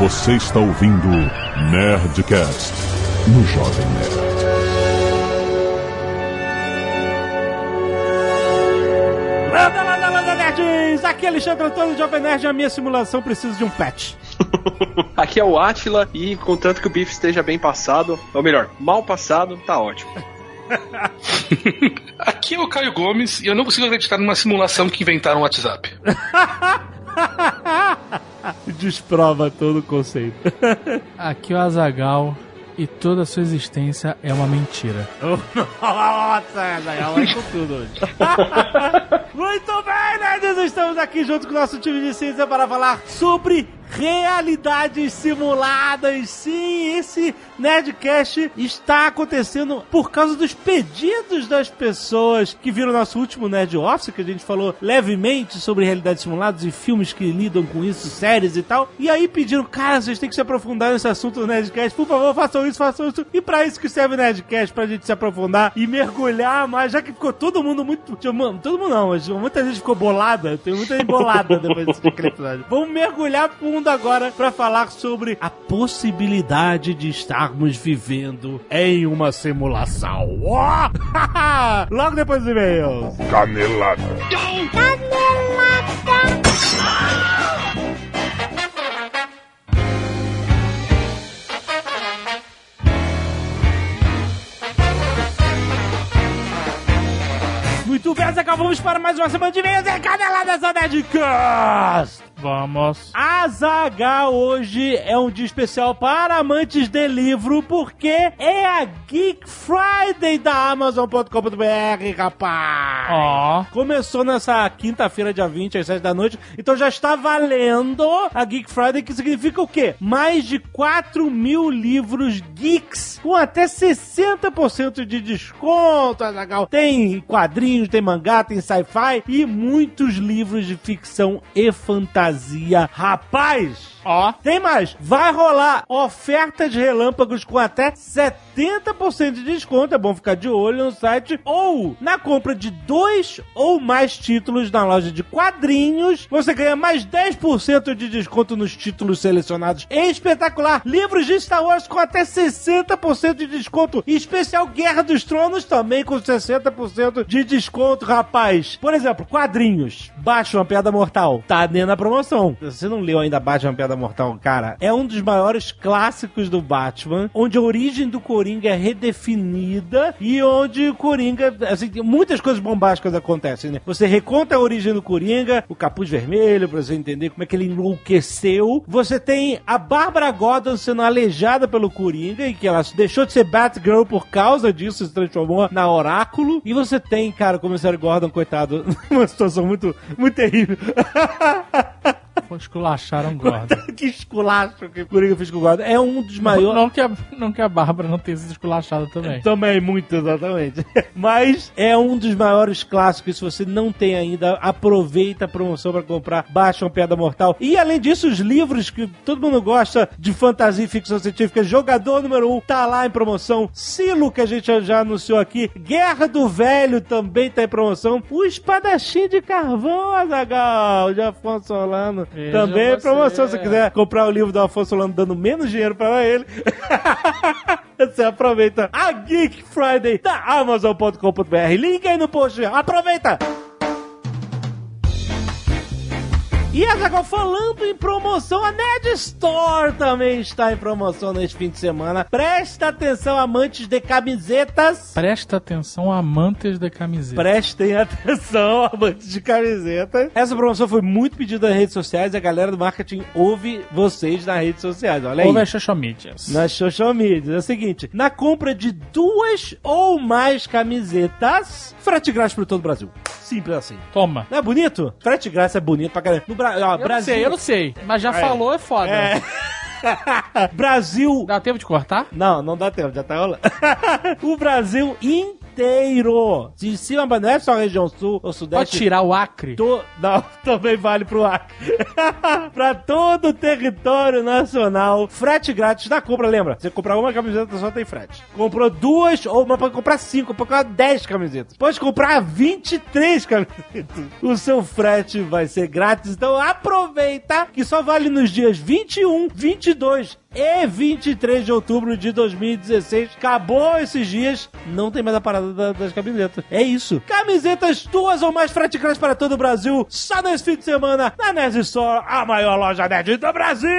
Você está ouvindo Nerdcast no Jovem Nerd. Landa, landa, landa, nerds! Aqui é Alexandre Antônio, Jovem Nerd, a minha simulação precisa de um patch. Aqui é o Atila e contanto que o bife esteja bem passado, ou melhor, mal passado, tá ótimo. Aqui é o Caio Gomes e eu não consigo acreditar numa simulação que inventaram o WhatsApp. Desprova todo o conceito. Aqui é o Azagal e toda a sua existência é uma mentira. Nossa, Zagal, vai com tudo hoje. Muito bem, nerds! Estamos aqui junto com o nosso time de ciência para falar sobre realidades simuladas. Sim, esse Nerdcast está acontecendo por causa dos pedidos das pessoas que viram nosso último Nerd Office, que a gente falou levemente sobre realidades simuladas e filmes que lidam com isso, séries e tal. E aí pediram, cara, vocês têm que se aprofundar nesse assunto do Nerdcast. Por favor, façam isso, façam isso. E pra isso que serve o Nerdcast, pra gente se aprofundar e mergulhar mais, já que ficou todo mundo muito... Todo mundo não, mas muita gente ficou bolada. Tem muita gente bolada depois desse episódio. Vamos mergulhar fundo agora para falar sobre a possibilidade de estarmos vivendo em uma simulação. Oh! Logo depois do e-mail. Canelada. Muito bem, Azaghal, vamos para mais uma semana de e-mails e caneladas da Nerdcast. Vamos. Azaghal hoje é um dia especial para amantes de livro, porque é a Geek Friday da Amazon.com.br, rapaz. Ó. Começou nessa quinta-feira, dia 20, às 7 da noite, então já está valendo a Geek Friday, que significa o quê? Mais de 4 mil livros geeks com até 60% de desconto, Azaghal. Tem quadrinhos, tem mangá, tem sci-fi e muitos livros de ficção e fantasia. Rapaz! Ó. Tem mais, vai rolar ofertas relâmpagos com até 70% de desconto, é bom ficar de olho no site, ou na compra de dois ou mais títulos na loja de quadrinhos, você ganha mais 10% de desconto nos títulos selecionados. Espetacular! Livros de Star Wars com até 60% de desconto, e especial Guerra dos Tronos também com 60% de desconto, rapaz. Por exemplo, quadrinhos, Batman Piada Mortal, tá dentro da promoção. Você não leu ainda Batman Piada Mortal, cara, é um dos maiores clássicos do Batman, onde a origem do Coringa é redefinida e onde o Coringa, assim, muitas coisas bombásticas acontecem, né? Você reconta a origem do Coringa, o capuz vermelho, pra você entender como é que ele enlouqueceu. Você tem a Bárbara Gordon sendo aleijada pelo Coringa e que ela deixou de ser Batgirl por causa disso, se transformou na Oráculo. E você tem, cara, o comissário Gordon, coitado, uma situação muito, muito terrível. Esculacharam Gordon. que esculacho que o Coringa fez com o Gordon. É um dos maiores. Não que, a, não que a Bárbara não tenha sido esculachada também. Também, muito, exatamente. Mas é um dos maiores clássicos. Se você não tem ainda, aproveita a promoção para comprar. Baixa uma Piada Mortal. E além disso, os livros que todo mundo gosta de fantasia e ficção científica, Jogador número 1, um, tá lá em promoção. Silo, que a gente já anunciou aqui. Guerra do Velho também tá em promoção. O Espadachim de Carvão, Azagal, de Afonso Solano. Veja também é você. promoção. Se você quiser comprar o livro do Afonso Solano dando menos dinheiro para ele. Você aproveita a Geek Friday da Amazon.com.br. Link aí no post. Aproveita! E Azaghal, falando em promoção, a Nerd Store também está em promoção neste fim de semana. Presta atenção, amantes de camisetas. Presta atenção, amantes de camiseta. Prestem atenção, amantes de camisetas. Essa promoção foi muito pedida nas redes sociais e a galera do marketing ouve vocês nas redes sociais. Olha aí. Ou vai social medias. Nas social media. É o seguinte: na compra de duas ou mais camisetas, frete grátis para todo o Brasil. Simples assim. Toma. Não é bonito? Frete grátis é bonito pra caramba. Bra... ó, Eu Brasil. não sei, eu não sei. Mas já falou, é foda. É. Brasil. Dá tempo de cortar? Não, não dá tempo, já tá rolando. o Brasil inteiro inteiro. De cima, mas não é só a região sul ou Pode sudeste. tirar o Acre. To... Não, também vale pro Acre. pra todo o território nacional. Frete grátis na compra, lembra? Você comprar uma camiseta só tem frete. Comprou duas ou uma pode comprar cinco, pode comprar 10 camisetas. Pode comprar 23 camisetas. O seu frete vai ser grátis. Então aproveita que só vale nos dias 21, 22 e 23 de outubro de 2016. Acabou esses dias, não tem mais a parada da- das camisetas. É isso. Camisetas duas ou mais grátis para todo o Brasil, só nesse fim de semana, na Nerd Store, a maior loja nerd do Brasil!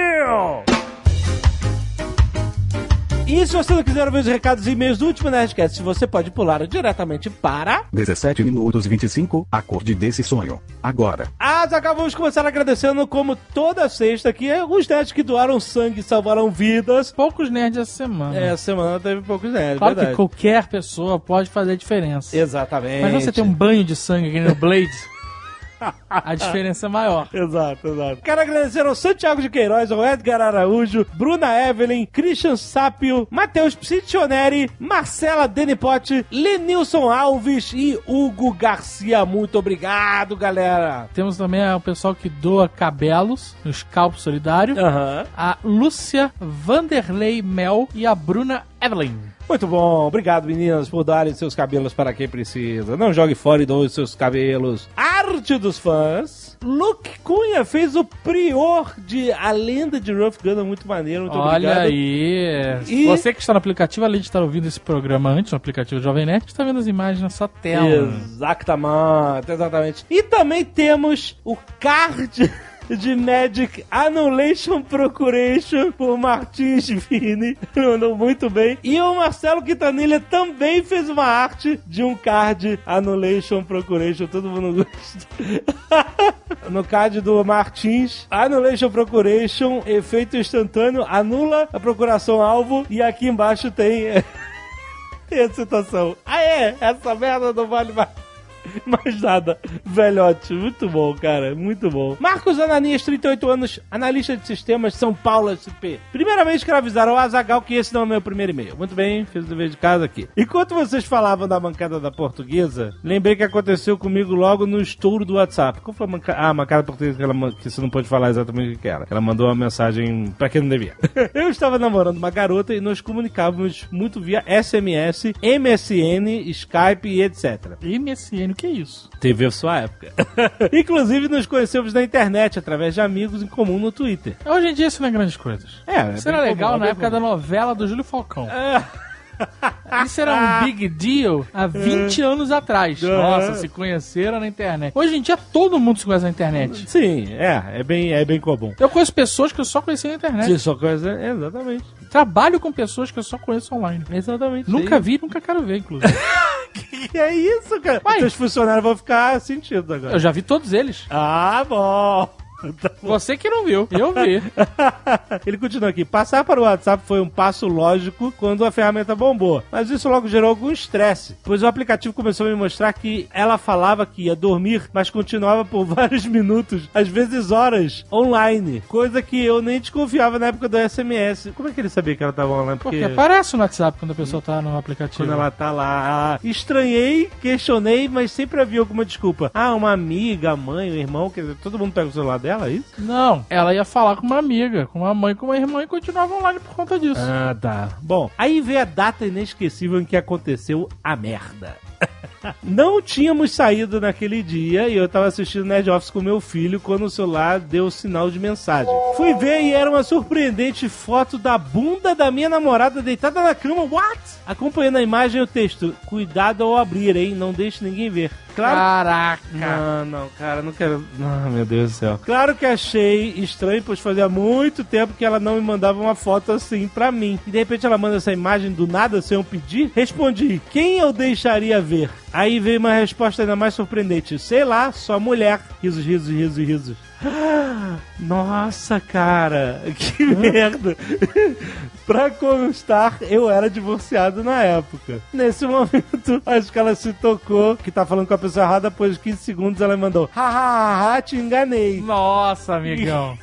E se você não quiser ouvir os recados e e-mails do último Nerdcast, você pode pular diretamente para... 17 minutos 25, acorde desse sonho. Agora. Ah, Zagal, vamos começar agradecendo, como toda sexta aqui, os nerds que doaram sangue e salvaram vidas. Poucos nerds essa semana. É, Essa semana teve poucos nerds, claro que verdade. qualquer pessoa pode fazer a diferença. Exatamente. Mas você tem um banho de sangue aqui no Blade, a diferença é maior. Exato, exato. Quero agradecer ao Santiago de Queiroz, ao Edgar Araújo, Bruna Evelyn, Christian Sápio, Matheus Psitioneri, Marcela Denipote, Lenilson Alves e Hugo Garcia. Muito obrigado, galera. Temos também o pessoal que doa cabelos no Scalpo Solidário. Aham. A Lúcia Vanderlei Mel e a Bruna Evelyn. Muito bom. Obrigado, meninas, por darem seus cabelos para quem precisa. Não jogue fora e doe seus cabelos. Arte dos fãs. Luke Cunha fez o prior de A Lenda de Ruff Gunner. Muito maneiro, muito Olha obrigado. aí. E- Você que está no aplicativo, além de estar ouvindo esse programa antes, no aplicativo Jovem Nerd, está vendo as imagens na sua tela. Exatamente, exatamente. E também temos o card de Magic Annulation Procuration por Martins Vini. Mandou muito bem. E o Marcelo Quintanilha também fez uma arte de um card Annulation Procuration. Todo mundo gosta. no card do Martins, Annulation Procuration, efeito instantâneo, anula a procuração alvo. E aqui embaixo tem. a citação. Ah, é? Essa merda não vale mais. Mais nada. Velhote. Muito bom, cara. Muito bom. Marcos Ananias, 38 anos, analista de sistemas, São Paulo, SP. Primeiramente, quero avisar ao Azagal que esse não é o meu primeiro e-mail. Muito bem, fiz o dever de casa aqui. Enquanto vocês falavam da mancada da portuguesa, lembrei que aconteceu comigo logo no estouro do WhatsApp. Qual foi a mancada? Ah, a portuguesa que, ela, que você não pode falar exatamente o que era. Ela mandou uma mensagem pra quem não devia. Eu estava namorando uma garota e nos comunicávamos muito via SMS, MSN, Skype e etc. MSN, que é isso? Teve a sua época. Inclusive, nos conhecemos na internet, através de amigos em comum no Twitter. Hoje em dia isso não é grandes coisas. É, Isso era legal na época da novela do Júlio Falcão. Isso era um big deal há 20 anos atrás. Nossa, se conheceram na internet. Hoje em dia todo mundo se conhece na internet. Sim, é, é bem, é bem comum. Eu conheço pessoas que eu só conheci na internet. Sim, só coisa. Exatamente. Trabalho com pessoas que eu só conheço online. Exatamente. Nunca vi, nunca quero ver, inclusive. Que é isso, cara? Seus funcionários vão ficar sentidos agora. Eu já vi todos eles. Ah, bom. Tá. Você que não viu, eu vi. Ele continua aqui. Passar para o WhatsApp foi um passo lógico quando a ferramenta bombou. Mas isso logo gerou algum estresse, pois o aplicativo começou a me mostrar que ela falava que ia dormir, mas continuava por vários minutos, às vezes horas, online. Coisa que eu nem desconfiava na época do SMS. Como é que ele sabia que ela estava online? Porque aparece no WhatsApp quando a pessoa tá no aplicativo. Quando ela tá lá. Ah, estranhei, questionei, mas sempre havia alguma desculpa. Ah, uma amiga, mãe, o irmão, quer dizer, todo mundo pega o celular dela, é isso? Não, ela ia falar com uma amiga, com uma mãe, com uma irmã e continuava online por conta disso. Ah, tá. Bom, aí vem a data inesquecível em que aconteceu a merda. Não tínhamos saído naquele dia e eu tava assistindo Nerd Office com meu filho quando o celular deu sinal de mensagem. Fui ver e era uma surpreendente foto da bunda da minha namorada deitada na cama. What? Acompanhando a imagem e o texto. Cuidado ao abrir, hein? Não deixe ninguém ver. Claro Caraca. não, não, cara, não quero. Ah, meu Deus do céu. Claro que achei estranho, pois fazia muito tempo que ela não me mandava uma foto assim pra mim. E de repente ela manda essa imagem do nada sem eu pedir. Respondi: quem eu deixaria ver? Aí veio uma resposta ainda mais surpreendente: sei lá, só mulher. Risos, risos, risos, risos. Nossa, cara, que merda. pra constar, eu era divorciado na época. Nesse momento, acho que ela se tocou que tá falando com a pessoa errada, depois de 15 segundos ela mandou: hahaha, te enganei. Nossa, amigão.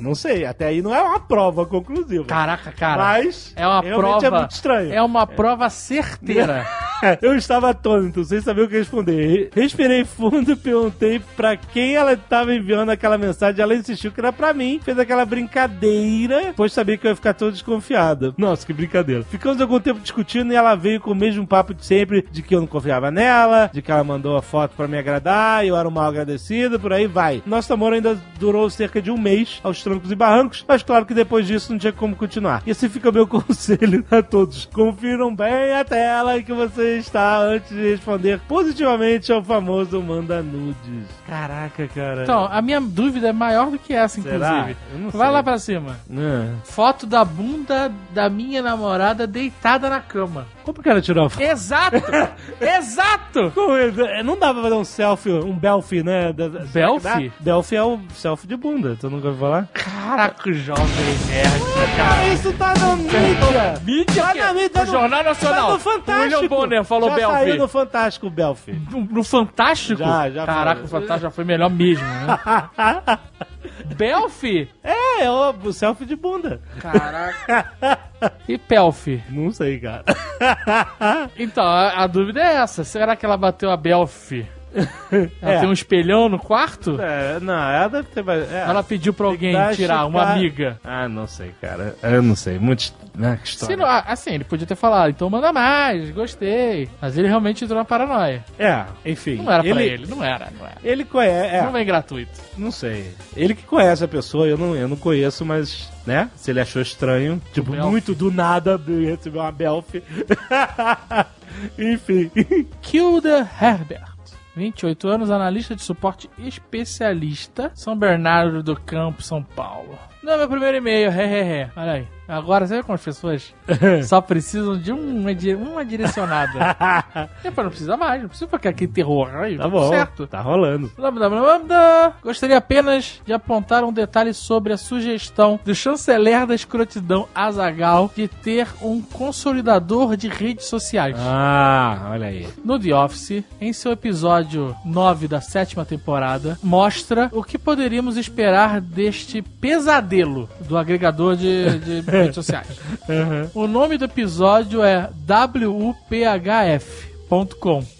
Não sei, até aí não é uma prova conclusiva. Caraca, cara. Mas é uma realmente prova. é muito estranho. É uma prova certeira. Eu estava atônito, sem saber o que responder. Respirei fundo e perguntei pra quem ela estava enviando aquela mensagem. Ela insistiu que era pra mim. Fez aquela brincadeira, pois sabia que eu ia ficar todo desconfiado. Nossa, que brincadeira. Ficamos algum tempo discutindo e ela veio com o mesmo papo de sempre, de que eu não confiava nela, de que ela mandou a foto pra me agradar, e eu era um mal agradecido, por aí vai. Nosso namoro ainda durou cerca de um mês, aos trancos e barrancos, mas claro que depois disso não tinha como continuar. E assim fica o meu conselho a todos. Confiram bem a tela em que você está antes de responder positivamente ao famoso manda nudes. Caraca, cara. Então, a minha dúvida é maior do que essa, Será? inclusive. Eu não Vai lá pra cima. Ah. Foto da bunda da minha namorada deitada na cama. Como que ela tirou a foto? Exato! Exato! Como é? Não dá pra fazer um selfie, um belfie, né? Belfie? Belfie é o selfie de bunda, tu nunca ouviu falar? Caraca, jovem nerd, Cara, isso tá na mídia! Mídia Tá na mídia, no Jornal Nacional. Tá no Fantástico! William Bonner falou já Belfie. saiu no Fantástico, o Belfie. No, no Fantástico? Já, já Caraca, foi. o Fantástico já foi melhor mesmo, né? Belfi? É, é o, o selfie de bunda. Caraca. E Pelfi? Não sei, cara. Então, a, a dúvida é essa. Será que ela bateu a Belfi? Ela É. tem um espelhão no quarto? É, não, ela deve ter. É, Ela pediu pra alguém tirar, uma amiga. Ah, não sei, cara. Eu não sei. Muito. Né, história. Não- ah, assim, ele podia ter falado, então manda mais, gostei. Mas ele realmente entrou na paranoia. É, enfim. Não era pra ele, não era, não era. Ele conhece. É, Não vem gratuito. não sei. Ele que conhece a pessoa, eu não, eu não conheço, mas. Né? Se ele achou estranho, tipo, Belf. muito do nada, receber uma Belf. Enfim. Kilda Herbert. 28 anos, analista de suporte especialista, São Bernardo do Campo, São Paulo. Não, meu primeiro e-mail, hehehe. Olha aí. Agora, sabe como as pessoas só precisam de uma, uma direcionada? Depois não precisa mais, não precisa ficar aquele terror aí. Tá bom. Certo. Tá rolando. Lambda, lambda, lambda. Gostaria apenas de apontar um detalhe sobre a sugestão do chanceler da escrotidão Azagal de ter um consolidador de redes sociais. Ah, olha aí. No The Office, em seu episódio 9 da sétima temporada, mostra o que poderíamos esperar deste pesadelo do agregador de, de redes sociais. O nome do episódio é WUPHF.com.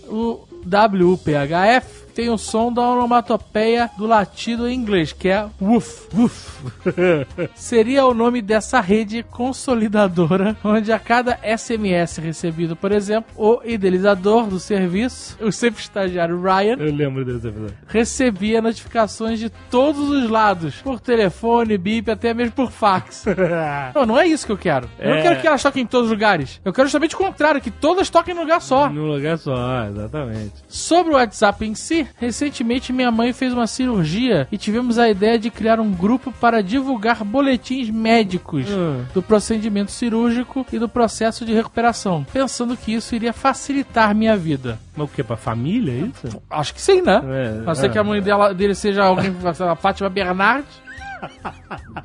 O WUPHF tem o som da onomatopeia do latido em inglês, que é woof. Woof. Seria o nome dessa rede consolidadora, onde a cada SMS recebido, por exemplo, o idealizador do serviço, o sempre estagiário Ryan, Eu lembro desse episódio. recebia notificações de todos os lados, por telefone, bip, até mesmo por fax. Não, não é isso que eu quero. Eu não É. quero que elas toquem em todos os lugares. Eu quero justamente o contrário, que todas toquem num lugar só. Num lugar só, exatamente. Sobre o WhatsApp em si, recentemente minha mãe fez uma cirurgia e tivemos a ideia de criar um grupo para divulgar boletins médicos Hum. do procedimento cirúrgico e do processo de recuperação, pensando que isso iria facilitar minha vida. Mas o que? Pra família, é isso? Acho que sim, né? É, A não ser é. que a mãe dela, dele seja alguém, a Fátima Bernardes.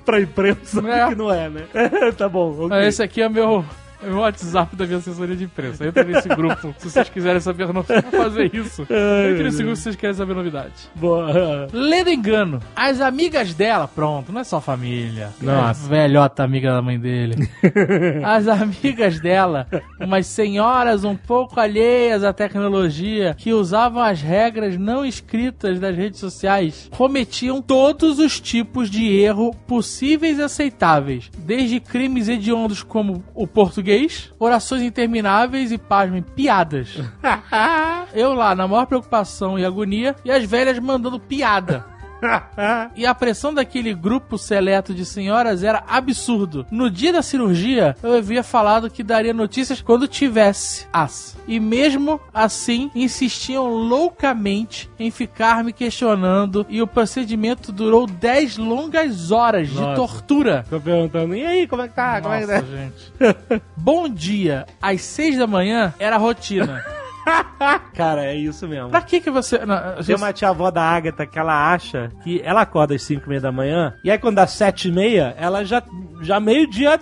Pra imprensa, É. que não é, né? tá bom, ok. Esse aqui é meu, é meu WhatsApp da minha assessoria de imprensa. Entra nesse grupo se vocês quiserem saber. Vou fazer isso. Meu nesse grupo se vocês querem saber novidades. Boa. Lendo engano, as amigas dela, pronto, não é só família. Nossa. É velhota amiga da mãe dele. As amigas dela, umas senhoras um pouco alheias à tecnologia, que usavam as regras não escritas das redes sociais, cometiam todos os tipos de erro possíveis e aceitáveis, desde crimes hediondos como o português, orações intermináveis e, pasmem, piadas. Eu lá, na maior preocupação e agonia, e as velhas mandando piada. E a pressão daquele grupo seleto de senhoras era absurdo. No dia da cirurgia, eu havia falado que daria notícias quando tivesse as. E mesmo assim, insistiam loucamente em ficar me questionando. E o procedimento durou 10 longas horas de Nossa. tortura. Tô perguntando, e aí, como é que tá? Como é que tá? Nossa, gente. Bom dia, às 6 da manhã era a rotina. Cara, é isso mesmo. Pra que que você... Não, Tem uma tia avó da Agatha que ela acha que ela acorda às 5 e meia da manhã, e aí quando dá 7 e meia, ela já, já meio-dia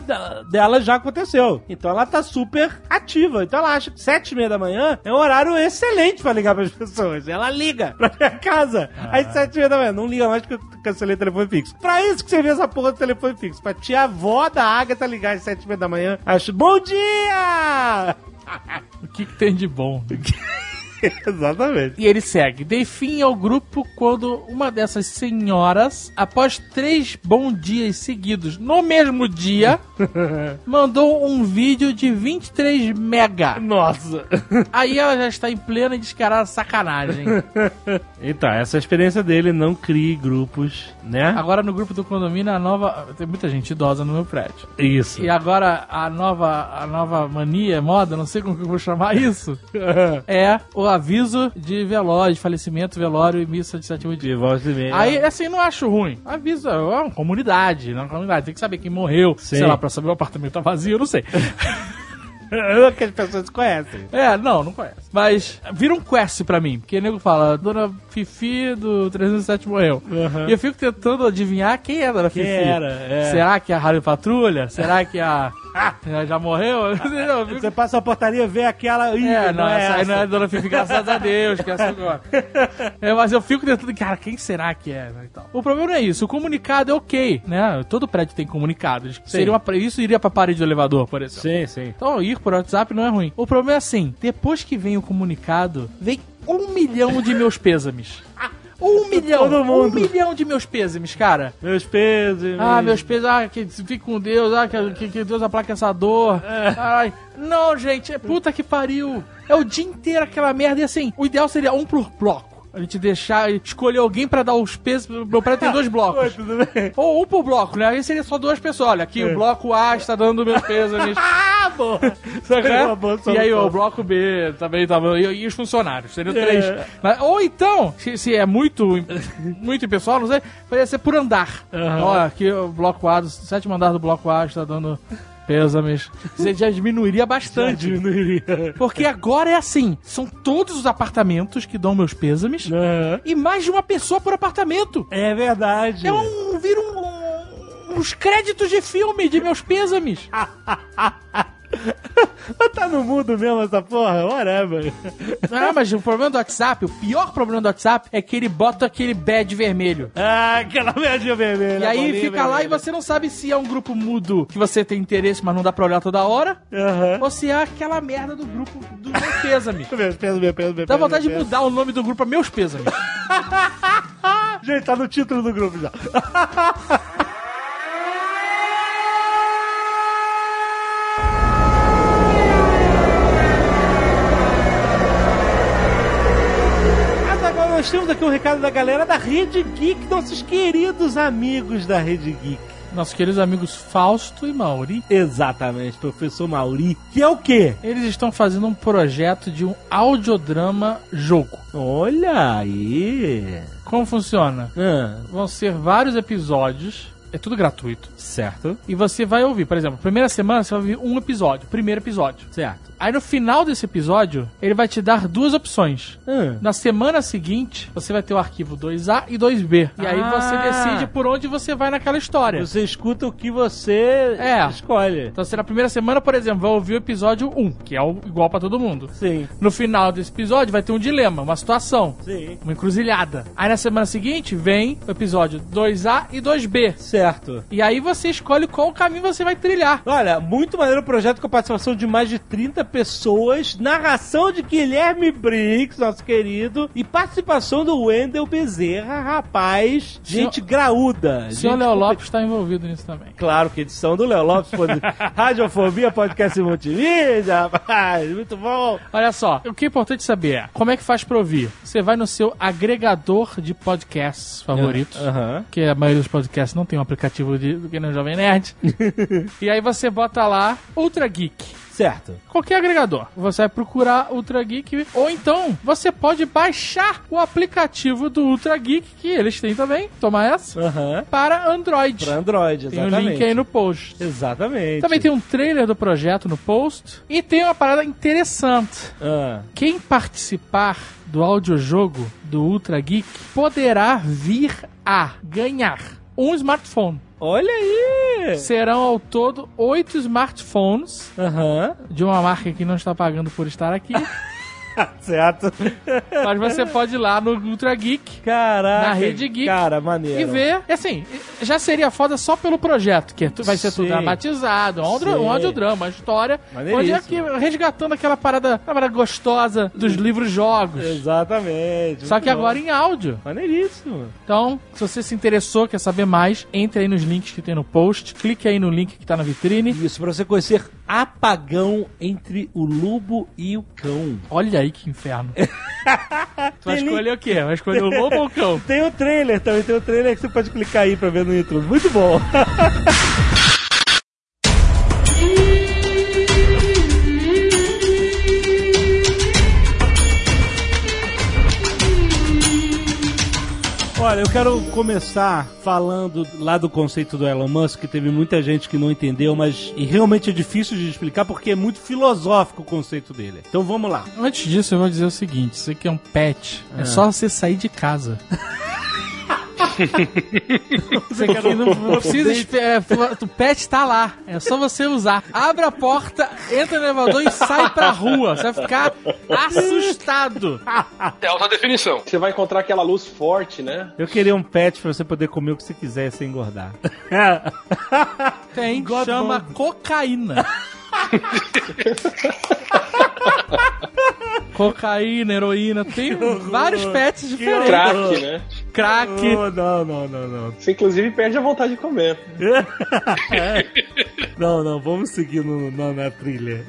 dela já aconteceu. Então ela tá super ativa. Então ela acha que 7 e meia da manhã é um horário excelente pra ligar pras pessoas. Ela liga pra minha casa às 7 e meia da manhã. Não liga mais porque eu cancelei o telefone fixo. Pra isso que você vê essa porra do telefone fixo. Pra tia avó da Agatha ligar às 7 e meia da manhã. Acho, bom dia! Que, que tem de bom? Exatamente. E ele segue. Dei fim ao grupo quando uma dessas senhoras, após três bons dias seguidos no mesmo dia, mandou um vídeo de 23 mega. Nossa. Aí ela já está em plena e descarada sacanagem. Então, essa é a experiência dele, não crie grupos, né? Agora no grupo do condomínio, a nova. Tem muita gente idosa no meu prédio. Isso. E agora a nova, a nova mania, moda, não sei como que eu vou chamar isso, é o aviso de velório, de falecimento, velório e missa de sétimo dia. Volta e meia. Aí, assim, não acho ruim. Aviso, é uma comunidade, não é uma comunidade. Tem que saber quem morreu. Sim. Sei lá, pra saber o apartamento tá vazio, eu não sei. que as pessoas conhecem. É, não, não conhece. Mas vira um quest pra mim, porque o nego fala, Dona Fifi do 307 morreu. Uhum. E eu fico tentando adivinhar quem é a Dona Quem Fifi. era, é. Será que é a Rádio Patrulha? Será que a... Ela já morreu? Fico- Você passa a portaria vê aquela. Ih, É, não, essa aí não é essa. Dona Fifi, graças a Deus, que é essa agora. É, mas eu fico tentando, cara, quem será que é? né, e tal. O problema não é isso, o comunicado é ok, né? Todo prédio tem comunicado. Seria uma, isso iria pra parede do elevador, por exemplo. Sim, sim. Então ir por WhatsApp não é ruim. O problema é assim, depois que vem o comunicado, vem um milhão de meus pêsames. Um milhão, Todo mundo. um milhão de meus pêsames, cara. Meus pesos. Ah, meus pesos, ah, que fique com Deus, ah, que, que, Deus aplaque essa dor. Ai, não, gente, é puta que pariu. É o dia inteiro aquela merda e assim, o ideal seria um por bloco. A gente deixar, escolher alguém pra dar os pesos. Meu prédio tem dois Oi, blocos. bem? Ou um por bloco, né? Aí seria só duas pessoas. Olha, aqui o bloco A está dando meus pêsames. Ah, boa! Seria uma boa E aí solução. o bloco B também tava. E, e os funcionários, seriam três. É. Mas- ou então, se, se é muito, muito impessoal, não sei, poderia ser por andar. Ó, aqui o bloco A, do sétimo andar do bloco A está dando pêsames. Você já diminuiria bastante. diminuiria. Porque agora é assim: são todos os apartamentos que dão meus pêsames Aham. e mais de uma pessoa por apartamento. É verdade. É um. Vira um. Uns créditos de filme de meus pêsames. Tá no mundo mesmo essa porra? Whatever. Ah, mas o problema do WhatsApp, o pior problema do WhatsApp é que ele bota aquele badge vermelho. Ah, aquela média vermelha. E aí fica lá e vermelha. você não sabe se é um grupo mudo que você tem interesse, mas não dá pra olhar toda hora, Aham. ou se é aquela merda do grupo do meu pêsame. Meus meus pesos, meus Dá vontade de mudar o nome do grupo pra meus pêsames. Gente, tá no título do grupo já. Mas agora nós temos aqui um recado da galera da Rede Geek, nossos queridos amigos da Rede Geek. Nossos queridos amigos Fausto e Mauri, Exatamente, professor Mauri. Que é o quê? eles estão fazendo um projeto de um audiodrama jogo. Olha aí. Como funciona? Ah, Vão ser vários episódios, é tudo gratuito. certo. E você vai ouvir, por exemplo, primeira semana você vai ouvir um episódio, primeiro episódio. Certo. Aí no final desse episódio, ele vai te dar duas opções. Ah, Na semana seguinte, você vai ter o arquivo 2A e 2B. E aí Ah. você decide por onde você vai naquela história. Você escuta o que você É. escolhe. Então, você na primeira semana, por exemplo, vai ouvir o episódio 1, que é o igual pra todo mundo. Sim, No final desse episódio, vai ter um dilema, uma situação, sim. uma encruzilhada. Aí na semana seguinte, vem o episódio 2A e 2B. Certo. E aí você escolhe qual caminho você vai trilhar. Olha, muito maneiro o projeto com a participação de mais de 30 pessoas, narração de Guilherme Briggs, nosso querido, e participação do Wendel Bezerra, rapaz, gente graúda. O senhor gente Léo Lopes está envolvido nisso também. Claro que edição do Léo Lopes, Radiofobia, podcast multimídia, rapaz, muito bom. Olha só, o que é importante saber é como é que faz pra ouvir. Você vai no seu agregador de podcasts favoritos. Aham. Que a maioria dos podcasts não tem um aplicativo de, do que no Jovem Nerd. e aí você bota lá Ultra Geek. Certo. Qualquer agregador. Você vai procurar Ultra Geek. Ou então, você pode baixar o aplicativo do Ultra Geek, que eles têm também, toma essa, Aham. para Android. Pra Android, Tem o exatamente. link aí no post. Exatamente. Também tem um trailer do projeto no post. E tem uma parada interessante. Ah, Quem participar do audiojogo do Ultra Geek poderá vir a ganhar um smartphone. Olha aí. Serão ao todo oito smartphones Aham. de uma marca que não está pagando por estar aqui. certo? Mas você pode ir lá no Ultra Geek Caraca. Na Rede Geek. Cara, maneiro. e ver. E assim, já seria foda só pelo projeto, que vai ser tudo Sim. dramatizado, um, Sim. um audiodrama, uma história. Onde é que resgatando aquela parada, parada gostosa dos livros-jogos. Exatamente. Só que agora bom. em áudio. Maneiríssimo. Então, se você se interessou, quer saber mais, entre aí nos links que tem no post, clique aí no link que tá na vitrine. Isso, pra você conhecer apagão entre o lobo e o cão. Olha aí que inferno. tu vai escolher o quê? Vai escolher o lobo ou o cão? Tem o trailer também, tem o trailer que você pode clicar aí pra ver no YouTube. Muito bom. Olha, eu quero começar falando lá do conceito do Elon Musk, que teve muita gente que não entendeu, mas e realmente é difícil de explicar porque é muito filosófico o conceito dele. Então vamos lá. Antes disso, eu vou dizer o seguinte: você que é um pet, é só você sair de casa. Você que não, não precisa esperar. O pet tá lá. É só você usar. Abre a porta, entra no elevador e sai pra rua. Você vai ficar assustado. É alta definição. Você vai encontrar aquela luz forte, né? Eu queria um pet pra você poder comer o que você quiser sem engordar. Tem, God chama bom. cocaína. cocaína, heroína, tem vários pets diferentes. Crack, né? Crack. Oh, não, não, não, não. Você inclusive perde a vontade de comer. Não, não, vamos seguir no, no- na trilha.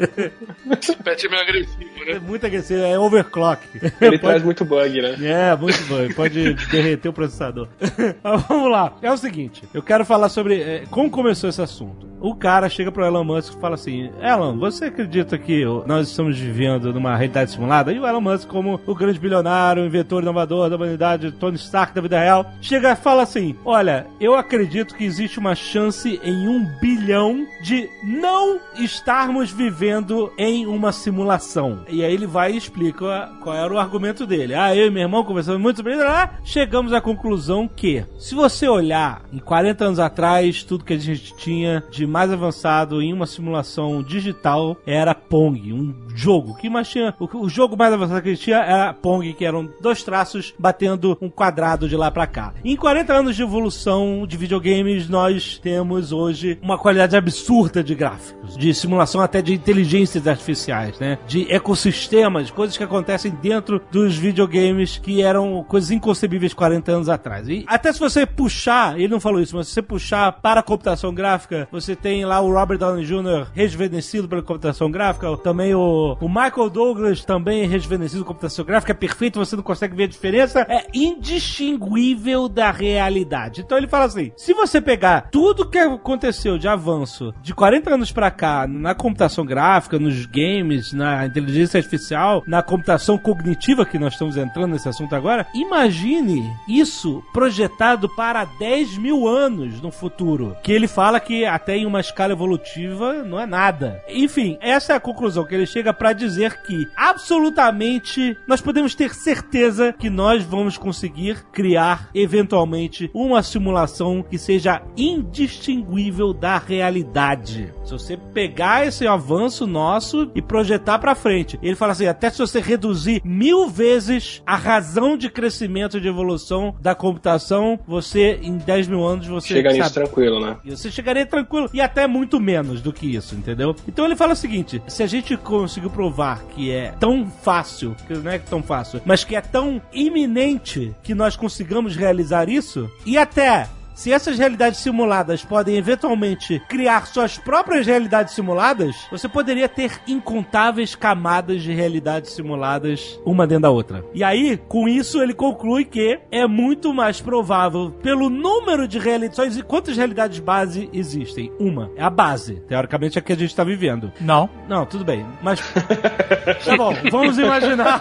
Pet é meio agressivo, É né? muito agressivo, é overclock. Ele traz muito bug, né? É, muito bom. Pode derreter o processador. Mas vamos lá. É o seguinte, eu quero falar sobre é, como começou esse assunto. O cara chega pro Elon Musk e fala assim: Elon, você acredita que nós estamos vivendo numa realidade simulada? E o Elon Musk, como o grande bilionário, inventor inovador da humanidade, Tony Stark da vida real, chega e fala assim: Olha, eu acredito que existe uma chance em um bilhão de não estarmos vivendo em uma simulação. E aí ele vai e explica qual era o argumento dele. Ah, eu e meu irmão conversamos muito sobre isso, lá, chegamos à conclusão que, se você olhar em 40 anos atrás, tudo que a gente tinha de mais avançado em uma simulação digital era Pong, um jogo. Que mais tinha, o, o jogo mais avançado que a gente tinha era Pong, que eram dois traços batendo um quadrado de lá pra cá. Em 40 anos de evolução de videogames, nós temos hoje uma qualidade absurda de gráficos, de simulação até de inteligências artificiais, né? De ecossistemas, coisas que acontecem dentro dos videogames que eram coisas inconcebíveis 40 anos atrás. E até se você puxar, ele não falou isso, mas se você puxar para a computação gráfica, você tem lá o Robert Downey Jr. rejuvenescido pela computação gráfica, também o, o Michael Douglas também rejuvenescido pela computação gráfica, é perfeito, você não consegue ver a diferença, é indistinguível da realidade. Então ele fala assim, se você pegar tudo que aconteceu de avanço de 40 anos pra cá na computação gráfica, nos games, na inteligência artificial, na computação cognitiva que nós estamos entrando nesse assunto agora, imagine isso projetado para 10 mil anos no futuro. Que ele fala que até em uma escala evolutiva não é nada. Enfim, essa é a conclusão que ele chega para dizer que absolutamente nós podemos ter certeza que nós vamos conseguir criar eventualmente uma simulação que seja indistinguível da realidade. Se você pegar esse avanço nosso e projetar para frente, ele fala assim: até se você reduzir mil vezes a razão de crescimento de evolução da computação, você em 10 mil anos você Chega nisso sabe, tranquilo, né? e você chegaria tranquilo e até muito menos do que isso, entendeu? Então ele fala o seguinte: se a gente conseguiu provar que é tão fácil, que não é tão fácil, mas que é tão iminente que nós consigamos realizar isso, e até se essas realidades simuladas podem eventualmente criar suas próprias realidades simuladas, você poderia ter incontáveis camadas de realidades simuladas uma dentro da outra. E aí, com isso, ele conclui que é muito mais provável, pelo número de realidades. Quantas realidades base existem? Uma. É a base. Teoricamente é a que a gente está vivendo. Não. Não, tudo bem. Mas. tá bom, vamos imaginar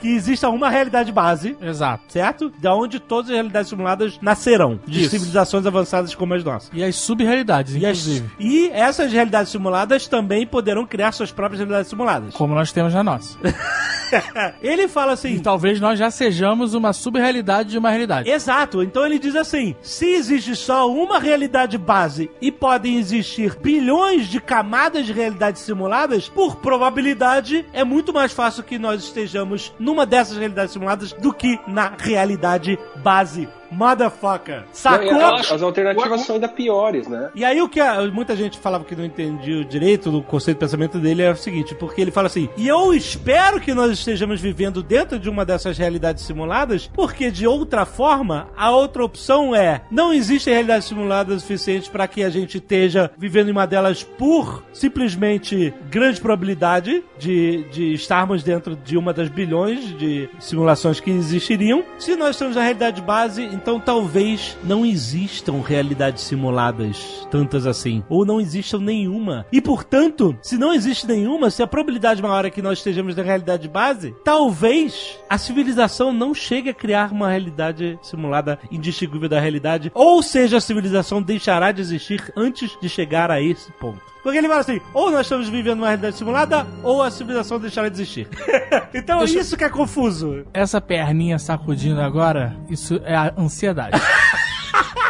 que exista uma realidade base Exato. certo? Da onde todas as realidades simuladas nascerão. Isso. Civilizações avançadas como as nossas. E as sub-realidades, E, as- inclusive. e essas realidades simuladas também poderão criar suas próprias realidades simuladas. Como nós temos na nossa. ele fala assim. E talvez nós já sejamos uma subrealidade de uma realidade. Exato, então ele diz assim: se existe só uma realidade base e podem existir bilhões de camadas de realidades simuladas, por probabilidade é muito mais fácil que nós estejamos numa dessas realidades simuladas do que na realidade base. Motherfucker. Sacou? Não, as, as alternativas são ainda piores, né? E aí o que a- muita gente falava que não entendia direito do conceito de pensamento dele é o seguinte, porque ele fala assim, e eu espero que nós estejamos vivendo dentro de uma dessas realidades simuladas, porque de outra forma, a outra opção é, não existem realidades simuladas suficientes para que a gente esteja vivendo em uma delas por simplesmente grande probabilidade de, de estarmos dentro de uma das bilhões de simulações que existiriam. Se nós estamos na realidade base, então talvez não existam realidades simuladas tantas assim, ou não existam nenhuma. E portanto, se não existe nenhuma, se a probabilidade maior é que nós estejamos na realidade base, talvez a civilização não chegue a criar uma realidade simulada indistinguível da realidade, ou seja, a civilização deixará de existir antes de chegar a esse ponto. Porque ele fala assim, ou nós estamos vivendo uma realidade simulada, ou a civilização deixará de existir. então Deixa- isso que é confuso. Essa perninha sacudindo agora, isso é a ansiedade.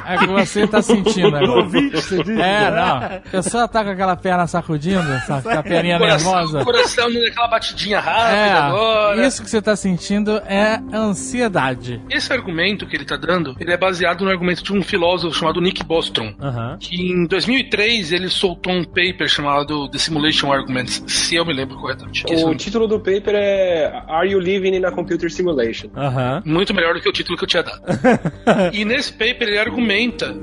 É o que você tá sentindo ouvinte, você diz? É, não. A pessoa tá com aquela perna sacudindo, sabe? Com a perninha Coração, nervosa. coração dando aquela batidinha rápida É, agora. isso que você tá sentindo é ansiedade. Esse argumento que ele tá dando, ele é baseado no argumento de um filósofo chamado Nick Bostrom. Aham. Que em 2003 ele soltou um paper chamado The Simulation Arguments, se eu me lembro corretamente. O título do paper é Are You Living in a Computer Simulation? Aham. Muito melhor do que o título que eu tinha dado. e nesse paper ele argumenta,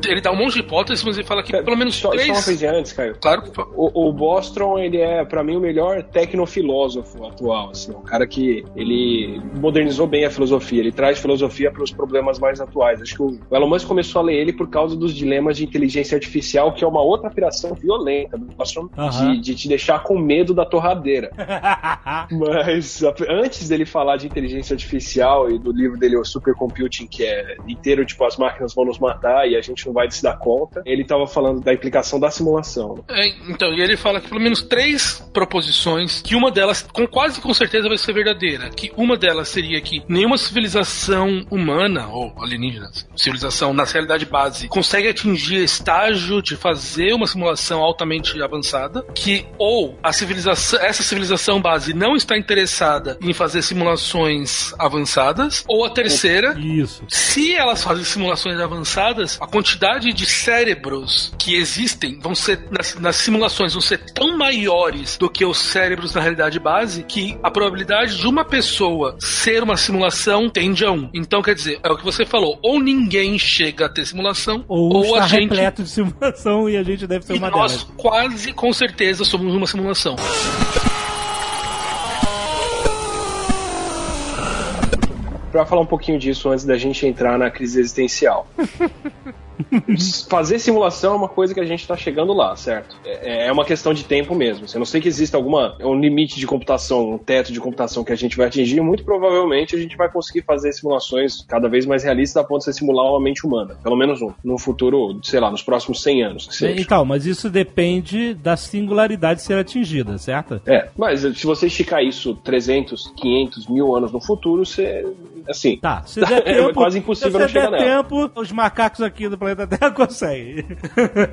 ele dá um monte de hipóteses, mas ele fala que pelo menos Só, só uma três. antes, Caio. Claro, favor. O, o Bostrom, ele é, pra mim, o melhor tecnofilósofo atual, assim, um cara que ele modernizou bem a filosofia, ele traz filosofia para os problemas mais atuais. Acho que o Elon Musk começou a ler ele por causa dos dilemas de inteligência artificial, que é uma outra operação violenta do Bostrom, de, de te deixar com medo da torradeira. Mas a- antes dele falar de inteligência artificial e do livro dele, o Supercomputing, que é inteiro, tipo, as máquinas vão nos matar e a gente não vai se dar conta, ele tava falando da implicação da simulação. É, então, e ele fala que pelo menos três proposições, que uma delas, com quase com certeza, vai ser verdadeira. Que uma delas seria que nenhuma civilização humana, ou alienígena, civilização na realidade base, consegue atingir estágio de fazer uma simulação altamente avançada. Que ou a civilização, essa civilização base não está interessada em fazer simulações avançadas, ou a terceira, Isso. se elas fazem simulações avançadas, a quantidade de cérebros que existem vão ser nas, nas simulações vão ser tão maiores do que os cérebros na realidade base que a probabilidade de uma pessoa ser uma simulação tende a um. Então, quer dizer, é o que você falou, ou ninguém chega a ter simulação, Ou, ou, está a gente repleto de simulação e a gente deve ser e uma nós delas. quase com certeza somos uma simulação. Pra falar um pouquinho disso antes da gente entrar na crise existencial. Fazer simulação é uma coisa que a gente tá chegando lá, certo? É, é uma questão de tempo mesmo. Se a não sei que exista alguma um limite de computação, um teto de computação que a gente vai atingir, muito provavelmente a gente vai conseguir fazer simulações cada vez mais realistas a ponto de você simular uma mente humana. Pelo menos um. No futuro, sei lá, nos próximos 100 anos. Então, mas isso depende da singularidade ser atingida, certo? É, mas se você esticar isso 300, 500, mil anos no futuro, você. Assim. Tá, se der É tempo, quase impossível se não der chegar nela. tempo, os macacos aqui do planeta Terra conseguem.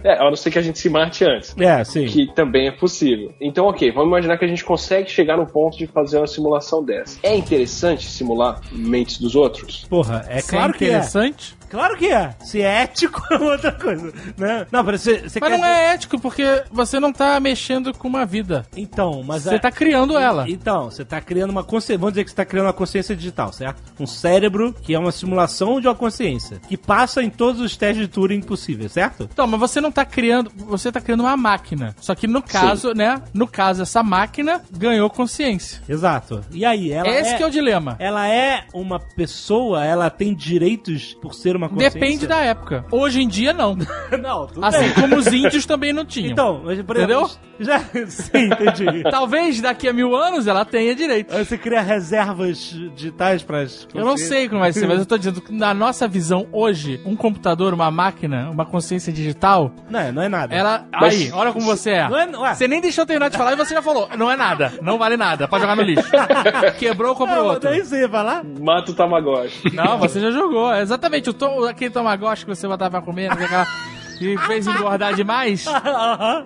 É, a não ser que a gente se mate antes. É, sim. Que também é possível. Então, ok, vamos imaginar que a gente consegue chegar no ponto de fazer uma simulação dessa. É interessante simular mentes dos outros? Porra, é Isso claro que é. interessante. Claro que é. Se é ético é outra coisa, né? Não, mas você, você Mas não é ético, porque você não tá mexendo com uma vida. Então, mas Você é- tá criando ela. Então, você tá criando uma consciência. Vamos dizer que você tá criando uma consciência digital, certo? Um cérebro que é uma simulação de uma consciência. Que passa em todos os testes de Turing possíveis, certo? Então, mas você não tá criando. Você tá criando uma máquina. Só que no caso, né? No caso, essa máquina ganhou consciência. Exato. E aí, ela Esse é... que é o dilema. Ela é uma pessoa, ela tem direitos por ser uma consciência? Depende da época. Hoje em dia, não. Não, tudo Assim bem. como os índios também não tinham. Então, mas, por Entendeu? exemplo, Já, sim, entendi. Talvez daqui a mil anos ela tenha direito. Aí Você cria reservas digitais para Eu não sei como vai ser, mas eu tô dizendo que na nossa visão hoje, um computador, uma máquina, uma consciência digital, Não, é- não é nada. ela. Mas- Aí, olha como você é. Não é- ué. Você nem deixou eu terminar de falar e você já falou. Não é nada, não vale nada, pode jogar no lixo. Quebrou, comprou Não, outro. daí você vai lá. Mata o Tamagotchi. Não, você já jogou. É Exatamente, o tom, aquele tamagotchi que você botava pra comer, aquela, que fez engordar demais.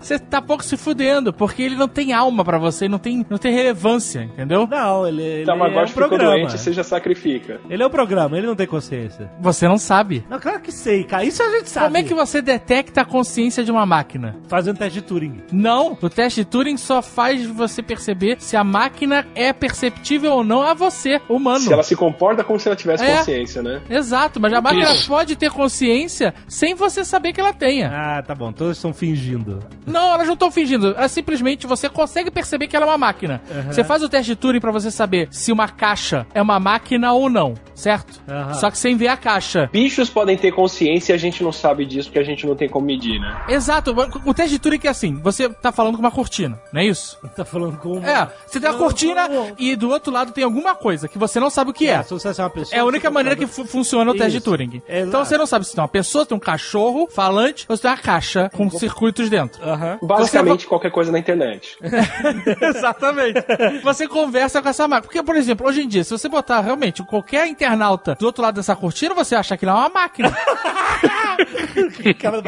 Você tá pouco se fudendo, porque ele não tem alma pra você, não tem, não tem relevância, entendeu? Não, ele, ele O é um programa. doente, você já sacrifica. Ele é o programa, ele não tem consciência. Você não sabe. Não, claro que sei, cara. Isso a gente sabe. Como é que você detecta a consciência de uma máquina? Fazendo teste de Turing. Não, o teste de Turing só faz você perceber se a máquina é perceptível ou não a você, humano. Se ela se comporta como se ela tivesse É. consciência, né? Exato, mas a máquina Isso. pode ter consciência sem você saber que ela tenha. Ah, tá bom. Todos estão fingindo. Não, elas não estão fingindo. É simplesmente você consegue perceber que ela é uma máquina. Você faz o teste de Turing pra você saber se uma caixa é uma máquina ou não, certo? Aham. Só que sem ver a caixa. Bichos podem ter consciência e a gente não sabe disso porque a gente não tem como medir, né? Exato, o teste de Turing é assim: você tá falando com uma cortina, não é isso? Tá falando com... É, você tem a Não, cortina não. e do outro lado tem alguma coisa que você não sabe o que é. É uma pessoa... É a única maneira que funciona o teste de. Turing. Exato. Então você não sabe se tem uma pessoa, se tem um cachorro falante ou se tem uma caixa com circuitos dentro. Aham. Basicamente qualquer coisa na internet. Exatamente. Você conversa com essa máquina. Porque, por exemplo, hoje em dia, se você botar realmente qualquer internauta do outro lado dessa cortina, você acha que ele é uma máquina. Cara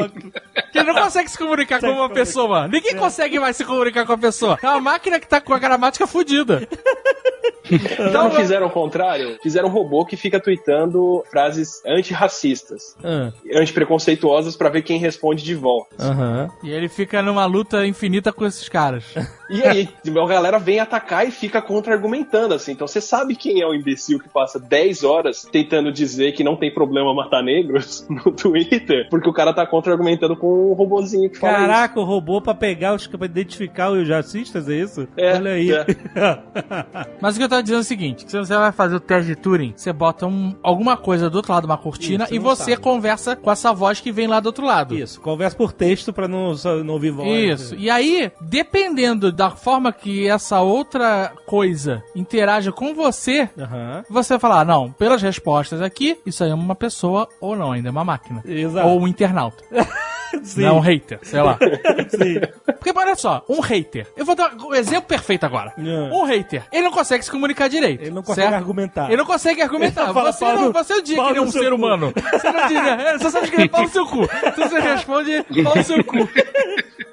ele não consegue se comunicar com uma pessoa. Ninguém consegue mais se comunicar com a pessoa. É uma máquina que tá com a gramática fodida. Então não fizeram o contrário? Fizeram um robô que fica tweetando frases antirracistas, Ah, antipreconceituosas pra ver quem responde de volta. Aham. E ele fica numa luta infinita com esses caras. E aí, a galera vem atacar e fica contra-argumentando, assim. Então você sabe quem é o imbecil que passa 10 horas tentando dizer que não tem problema matar negros no Twitter, porque o cara tá contra-argumentando com um robozinho que fala isso. Caraca, o robô pra pegar os pra identificar os racistas, é isso? É, Olha aí. é. Mas o que eu tava dizendo é o seguinte: que se você vai fazer o teste de Turing, você bota um- alguma coisa do outro lado de uma cortina Isso, e você sabe. conversa com essa voz que vem lá do outro lado. Isso, conversa por texto pra não, não ouvir voz. Isso. E aí, dependendo da forma que essa outra coisa interaja com você, Aham. você vai falar, não, pelas respostas aqui, isso aí é uma pessoa ou não, ainda é uma máquina. Exato. Ou um internauta. Sim. Não é um hater, sei lá. Sim. Porque olha só, um hater. Eu vou dar o exemplo perfeito agora. É. Um hater, ele não consegue se comunicar direito. Ele não consegue certo? argumentar. Ele não consegue argumentar. Fala, você, não, no- você não diz pau que ele é um ser cu. humano. Você não é, você sabe que ele é pau no seu cu. Então você responde pau no seu cu.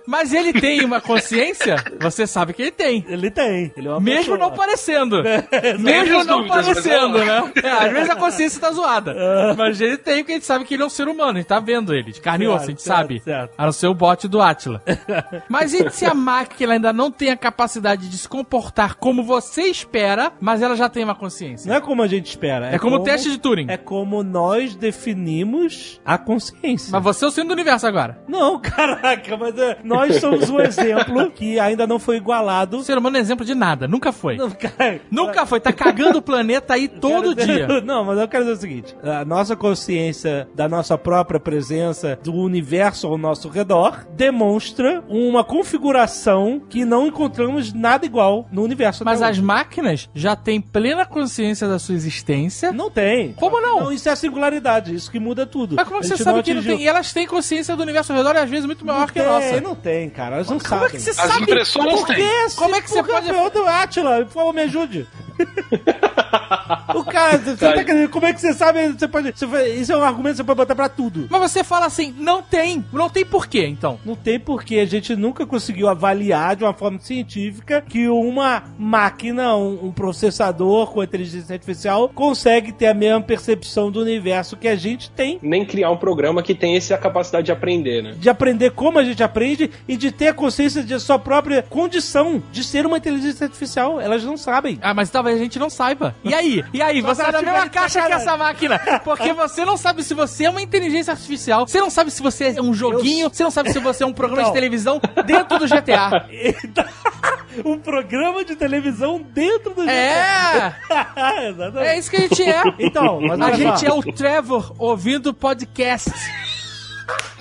Mas ele tem uma consciência, você sabe que ele tem. Ele tem. Ele é uma Mesmo pessoa. não parecendo. Tem Mesmo não dúvidas, parecendo, ela- né? É, às vezes a consciência tá zoada. Mas ele tem, porque a gente sabe que ele é um ser humano. A gente tá vendo ele, de carne e osso, a gente certo, sabe. certo. A não ser o bot do Atila. Mas e se a máquina ainda não tem a capacidade de se comportar como você espera, mas ela já tem uma consciência? Não é como a gente espera. É, como o teste de Turing. É como nós definimos a consciência. Mas você é o centro do universo agora. Não, caraca, mas é, nós somos um exemplo que ainda não foi igualado. O ser humano é exemplo de nada, nunca foi. Não, cara, Nunca foi, tá cagando o planeta aí todo dizer- dia. Não, mas eu quero dizer o seguinte: a nossa consciência da nossa própria presença, do universo ao nosso redor, demonstra uma configuração que não encontramos nada igual no universo. Mas as máquinas já têm plena consciência da sua existência. Não tem. Como não? Não, isso é a singularidade, isso que muda tudo. Mas como A você sabe que não tem? E elas têm consciência do universo ao redor e às vezes muito maior Não que a tem, nossa. não tem, cara. Elas não Como sabem. é que você As sabe? impressoras Por têm. quê? Como é que você pode- campeão do Atila, por favor, me ajude. o cara, você tá querendo, como é que você sabe? Você pode, você isso é um argumento que você pode botar pra tudo. Mas você fala assim, não tem. Não tem porquê, então. Não tem porque a gente nunca conseguiu avaliar de uma forma científica que uma máquina, um, um processador com inteligência artificial consegue ter a mesma percepção do universo que a gente tem. Nem criar um programa que tenha essa capacidade de aprender, né? De aprender como a gente aprende e de ter a consciência de sua própria condição de ser uma inteligência artificial. Elas não sabem. Ah, mas talvez a gente não saiba. E aí? E aí? Você é tiver mesma caixa que essa máquina. Porque você não sabe se você é uma inteligência artificial. Você não sabe se você é um joguinho. Você não sabe se você é um programa Então. de televisão dentro do GTA. um programa de televisão dentro do É! Exatamente. É isso que a gente é. Então, A gente é o Trevor ouvindo podcast.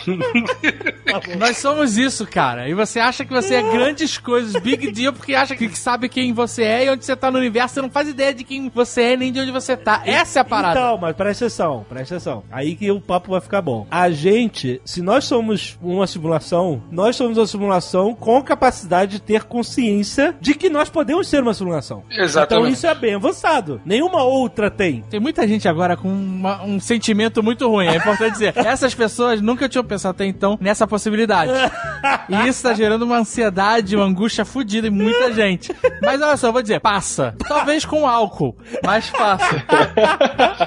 Nós somos isso, cara. E você acha que você é grandes coisas, big deal, porque acha que sabe quem você é e onde você tá no universo. Você não faz ideia de quem você é nem de onde você tá. Essa é a parada. Então, mas presta atenção, presta atenção. Aí que o papo vai ficar bom. A gente, se nós somos uma simulação, nós somos uma simulação com capacidade de ter consciência de que nós podemos ser uma simulação. Exatamente. Então isso é bem avançado. Nenhuma outra tem. Tem muita gente agora com uma- um sentimento muito ruim. É importante dizer. Essas pessoas nunca tinham pensado até então nessa possibilidade. E isso tá gerando uma ansiedade, uma angústia fodida em muita gente. Mas olha só, eu vou dizer, passa. Talvez com álcool, mas passa.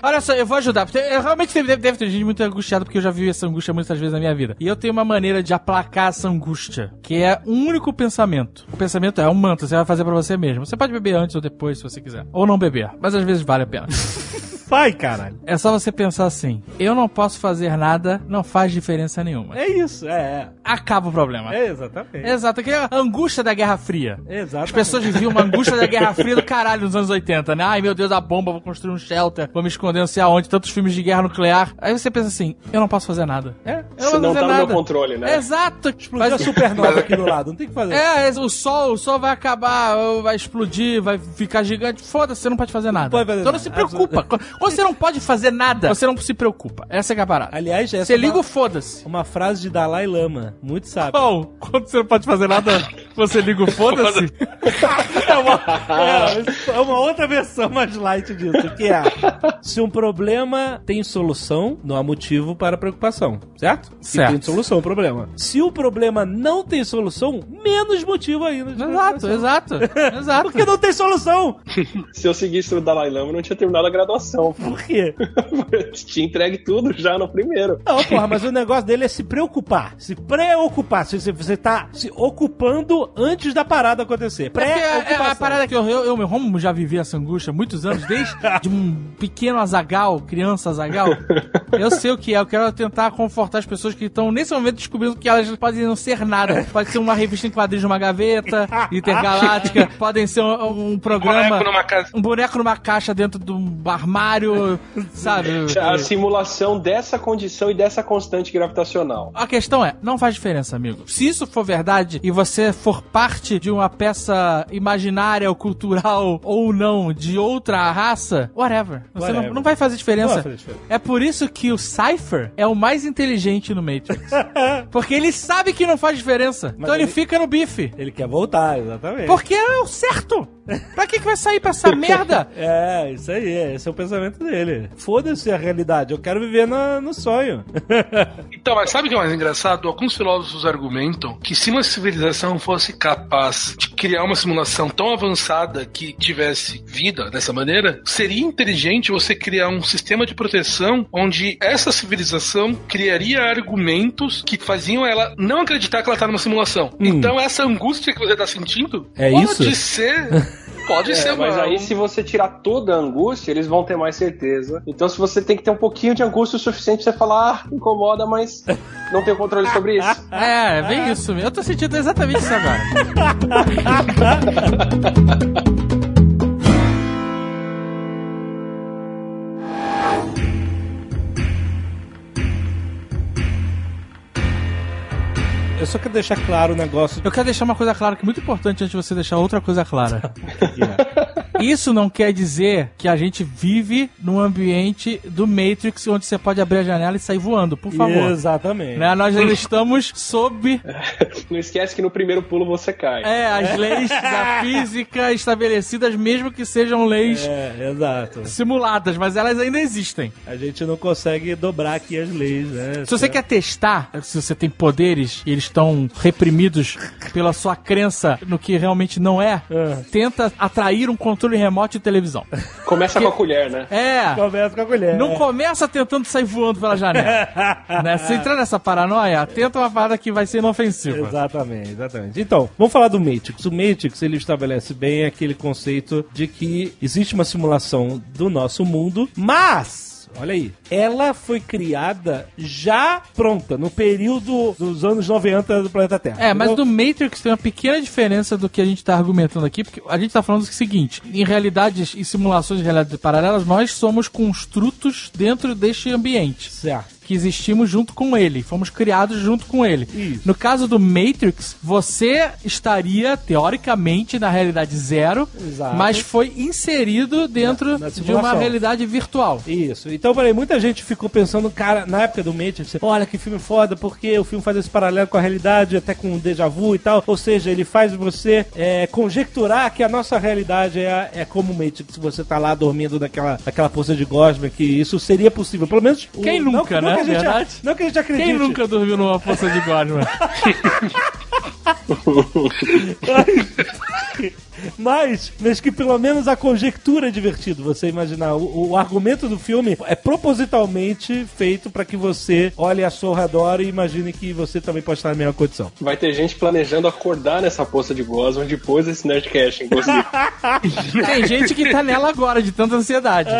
Olha só, eu vou ajudar. Porque eu realmente deve, deve ter gente muito angustiada, porque eu já vi essa angústia muitas vezes na minha vida. E eu tenho uma maneira de aplacar essa angústia, que é um único pensamento. O pensamento é um mantra, você vai fazer pra você mesmo. Você pode beber antes ou depois, se você quiser. Ou não beber, mas às vezes vale a pena. Vai, caralho. É só você pensar assim: eu não posso fazer nada, não faz diferença nenhuma. É isso, é. Acaba o problema. É, é exatamente. Exato, que é a angústia da Guerra Fria. Exatamente. As pessoas viviam uma angústia da Guerra Fria do caralho nos anos 80, né? Ai meu Deus, a bomba, vou construir um shelter, vou me esconder não sei aonde, tantos filmes de guerra nuclear. Aí você pensa assim: eu não posso fazer nada. É, eu não vou não fazer tá no nada. meu controle, né? Exato. Explodiu a supernova aqui do lado, não tem o que fazer. É, o sol, o sol vai acabar, vai explodir, vai ficar gigante. Foda-se, você não pode fazer nada. pode fazer então não nada, se preocupa. Você não pode fazer nada, você não se preocupa. Essa é que é a parada. Aliás, essa Você é liga uma, o foda-se. uma frase de Dalai Lama, muito sábio. Bom, quando você não pode fazer nada, você liga o foda-se. É uma, é, é uma outra versão mais light disso, que é se um problema tem solução, não há motivo para preocupação, certo? Se Certo. tem solução o problema. Se o problema não tem solução, menos motivo ainda. de Exato, exato, exato. Porque não tem solução. Se eu seguisse o Dalai Lama, eu não tinha terminado a graduação. Por quê? tinha entregue tudo já no primeiro. Não, porra, mas o negócio dele é se preocupar. Se preocupar. Se você, você tá se ocupando antes da parada acontecer. É porque é- é a parada que eu, eu, eu, meu Romulo, já vivi essa angústia há muitos anos, desde de um pequeno azagal, criança azagal. Eu sei o que é, eu quero tentar confortar as pessoas que estão nesse momento descobrindo que elas podem não ser nada. Pode ser uma revista em quadrinhos numa gaveta, intergaláctica, podem ser um, um programa. Boneco numa casa. Um boneco numa caixa dentro de um armário, sabe? A simulação dessa condição e dessa constante gravitacional. A questão é, não faz diferença, amigo. Se isso for verdade e você for parte de uma peça imaginária ou cultural ou não de outra raça, whatever. Você Whatever. Não, não vai fazer diferença. Não vai fazer diferença. É por isso que o Cypher é o mais inteligente no Matrix. Porque ele sabe que não faz diferença. então ele ele- fica no bife. Ele quer voltar, exatamente. Porque é o certo. Pra que, que vai sair pra essa merda? É, isso aí, esse é o pensamento dele. Foda-se a realidade, eu quero viver no, no sonho. Então, mas sabe o que é mais engraçado? Alguns filósofos argumentam que se uma civilização fosse capaz de criar uma simulação tão avançada que tivesse vida dessa maneira, seria inteligente você criar um sistema de proteção onde essa civilização criaria argumentos que faziam ela não acreditar que ela tá numa simulação. Então, essa angústia que você tá sentindo É pode isso? ser. Pode É, ser, mas mano. aí se você tirar toda a angústia, eles vão ter mais certeza. Então se você tem que ter um pouquinho de angústia o suficiente pra você falar, ah, incomoda, mas não tenho controle sobre isso. É, é bem isso mesmo. Eu tô sentindo exatamente isso agora. Eu só quero deixar claro o negócio. Eu quero deixar uma coisa clara que é muito importante antes de você deixar outra coisa clara. Isso não quer dizer que a gente vive num ambiente do Matrix onde você pode abrir a janela e sair voando, por favor. Exatamente. Né? Nós ainda estamos sob Não esquece que no primeiro pulo você cai. é, as leis da física estabelecidas, mesmo que sejam leis É, exato. simuladas, mas elas ainda existem. A gente não consegue dobrar aqui as leis, né? Se você quer testar se você tem poderes e eles estão reprimidos pela sua crença no que realmente não é, É. tenta atrair um controle remoto de televisão. Começa com a colher, né? É. Começa com a colher. Não começa tentando sair voando pela janela. né? Se entrar nessa paranoia, tenta uma parada que vai ser inofensiva. Exatamente, exatamente. Então, vamos falar do Matrix. O Matrix, ele estabelece bem aquele conceito de que existe uma simulação do nosso mundo, mas olha aí. Ela foi criada já pronta, no período dos anos 90 do planeta Terra. É, mas do Matrix tem uma pequena diferença do que a gente tá argumentando aqui, porque a gente tá falando o seguinte: em realidades e simulações de realidades paralelas, nós somos construtos dentro deste ambiente. Certo. Que existimos junto com ele, fomos criados junto com ele. Isso. No caso do Matrix, você estaria, teoricamente, na realidade zero, Exato. mas foi inserido dentro Na- na de uma realidade virtual. Isso. Então, peraí, muita gente ficou pensando, cara, na época do Matrix, olha que filme foda, porque o filme faz esse paralelo com a realidade, até com o déjà vu e tal. Ou seja, ele faz você é, conjecturar que a nossa realidade é, é como o Matrix, você tá lá dormindo naquela, naquela poça de gosma, que isso seria possível. Pelo menos. o- Quem não- nunca, não né? Que a gente- Verdade? Não que a gente acredite. Quem nunca dormiu numa poça de Godman? Mas, mas que pelo menos a conjectura é divertido, você imaginar. O, o argumento do filme é propositalmente feito para que você olhe a seu redor e imagine que você também pode estar na mesma condição. Vai ter gente planejando acordar nessa poça de Gosman depois desse Nerdcast, inclusive. Tem gente que tá nela agora, de tanta ansiedade.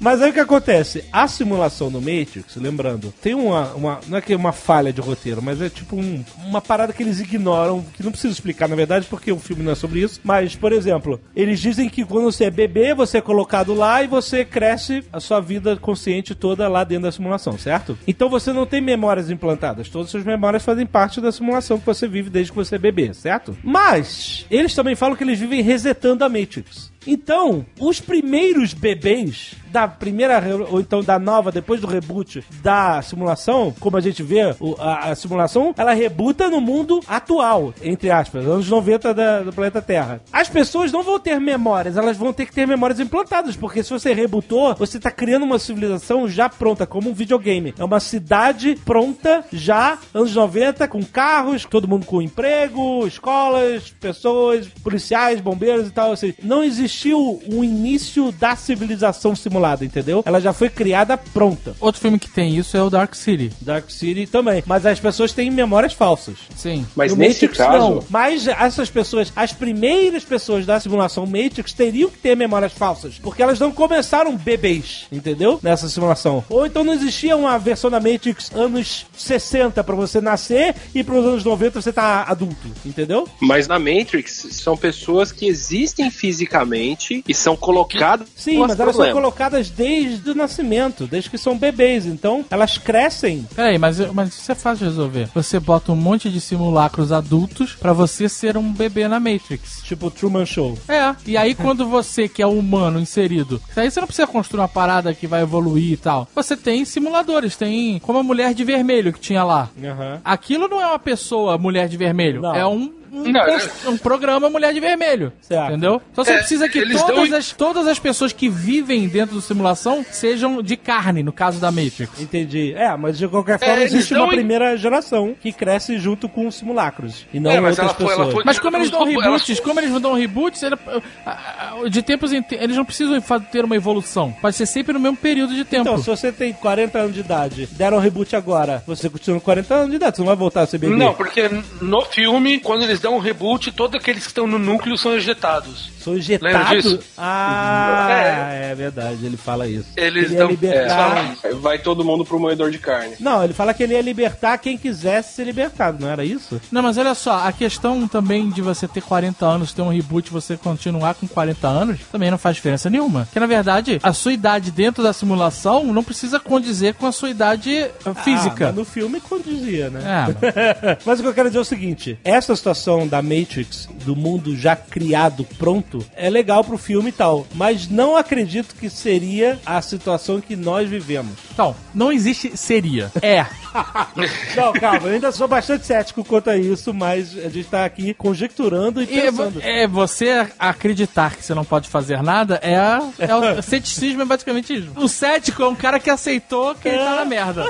Mas aí o que acontece? A simulação no Matrix, lembrando, tem uma, uma. Não é que é uma falha de roteiro, mas é tipo um- uma parada que eles ignoram, que não preciso explicar na verdade, porque o filme não é sobre isso. Mas, por exemplo, eles dizem que quando você é bebê, você é colocado lá e você cresce a sua vida consciente toda lá dentro da simulação, certo? Então você não tem memórias implantadas. Todas as suas memórias fazem parte da simulação que você vive desde que você é bebê, certo? Mas, eles também falam que eles vivem resetando a Matrix. Então, os primeiros bebês da primeira, ou então da nova, depois do reboot da simulação, como a gente vê, a, a simulação, ela rebuta no mundo atual, entre aspas, anos 90 da- do planeta Terra. As pessoas não vão ter memórias, elas vão ter que ter memórias implantadas, porque se você rebutou, você tá criando uma civilização já pronta, como um videogame. É uma cidade pronta, já, anos 90, com carros, todo mundo com emprego, escolas, pessoas, policiais, bombeiros e tal. Assim, não existiu um início da civilização simulada, entendeu? Ela já foi criada pronta. Outro filme que tem isso é o Dark City. Dark City também. Mas as pessoas têm memórias falsas. Sim. Mas No nesse Matrix, caso, não. Mas essas pessoas, as primeiras pessoas da simulação Matrix teriam que ter memórias falsas. Porque elas não começaram bebês, entendeu? Nessa simulação. Ou então não existia uma versão da Matrix anos 60 pra você nascer e pros anos 90 você tá adulto, entendeu? mas na Matrix são pessoas que existem fisicamente e são colocadas Sim, mas elas são problemas. Colocadas desde o nascimento, desde que são bebês. Então elas crescem. Peraí, mas, mas isso é fácil de resolver. Você bota um monte de simulacros adultos pra você ser um bebê na Matrix. Tipo Truman Show. É, e aí quando você que é humano inserido, aí você não precisa construir uma parada que vai evoluir e tal. Você tem simuladores, tem como a mulher de vermelho que tinha lá. Aham. Aquilo não é uma pessoa mulher de vermelho, Não. é um, Não, cons- um programa mulher de vermelho. Certo. Entendeu? Então você É, precisa que todas dão- as, todas as pessoas que vivem dentro do simulação sejam de carne, no caso da Matrix. Entendi. É, mas de qualquer forma eles existe uma em- primeira geração que cresce junto com os simulacros. E não É, mas outras ela foi- pessoas. foi- Mas como eles dão Ela- reboots, como eles dão reboots, ele- de tempos em eles não precisam ter uma evolução. Pode ser sempre no mesmo período de tempo. Então, se você tem 40 anos de idade, deram um reboot agora, você continua com 40 anos de idade, você não vai voltar a ser bebê. Não, porque no filme, quando eles dão um reboot, todos aqueles que estão no núcleo são ejetados. Sou Lembra injetado? disso? Ah, é. verdade, ele fala isso. Eles ele dão- libertar... É, vai todo mundo pro moedor de carne. Não, ele fala que ele ia libertar quem quisesse ser libertado, não era isso? Não, mas olha só, a questão também de você ter 40 anos, ter um reboot e você continuar com 40 anos, também não faz diferença nenhuma. Porque, na verdade, a sua idade dentro da simulação não precisa condizer com a sua idade eh, Ah, física. mas no filme condizia, né? É, Mas o que eu quero dizer é o seguinte: essa situação da Matrix, do mundo já criado, pronto, é legal pro filme e tal. Mas não acredito que seria a situação que nós vivemos. Então, não existe seria. É. Não, calma, eu ainda sou bastante cético quanto a isso, mas a gente tá aqui conjecturando e E é, pensando. é você acreditar que você não pode fazer nada é, a- é o ceticismo é basicamente isso. O cético é um cara que aceitou que ele tá na merda.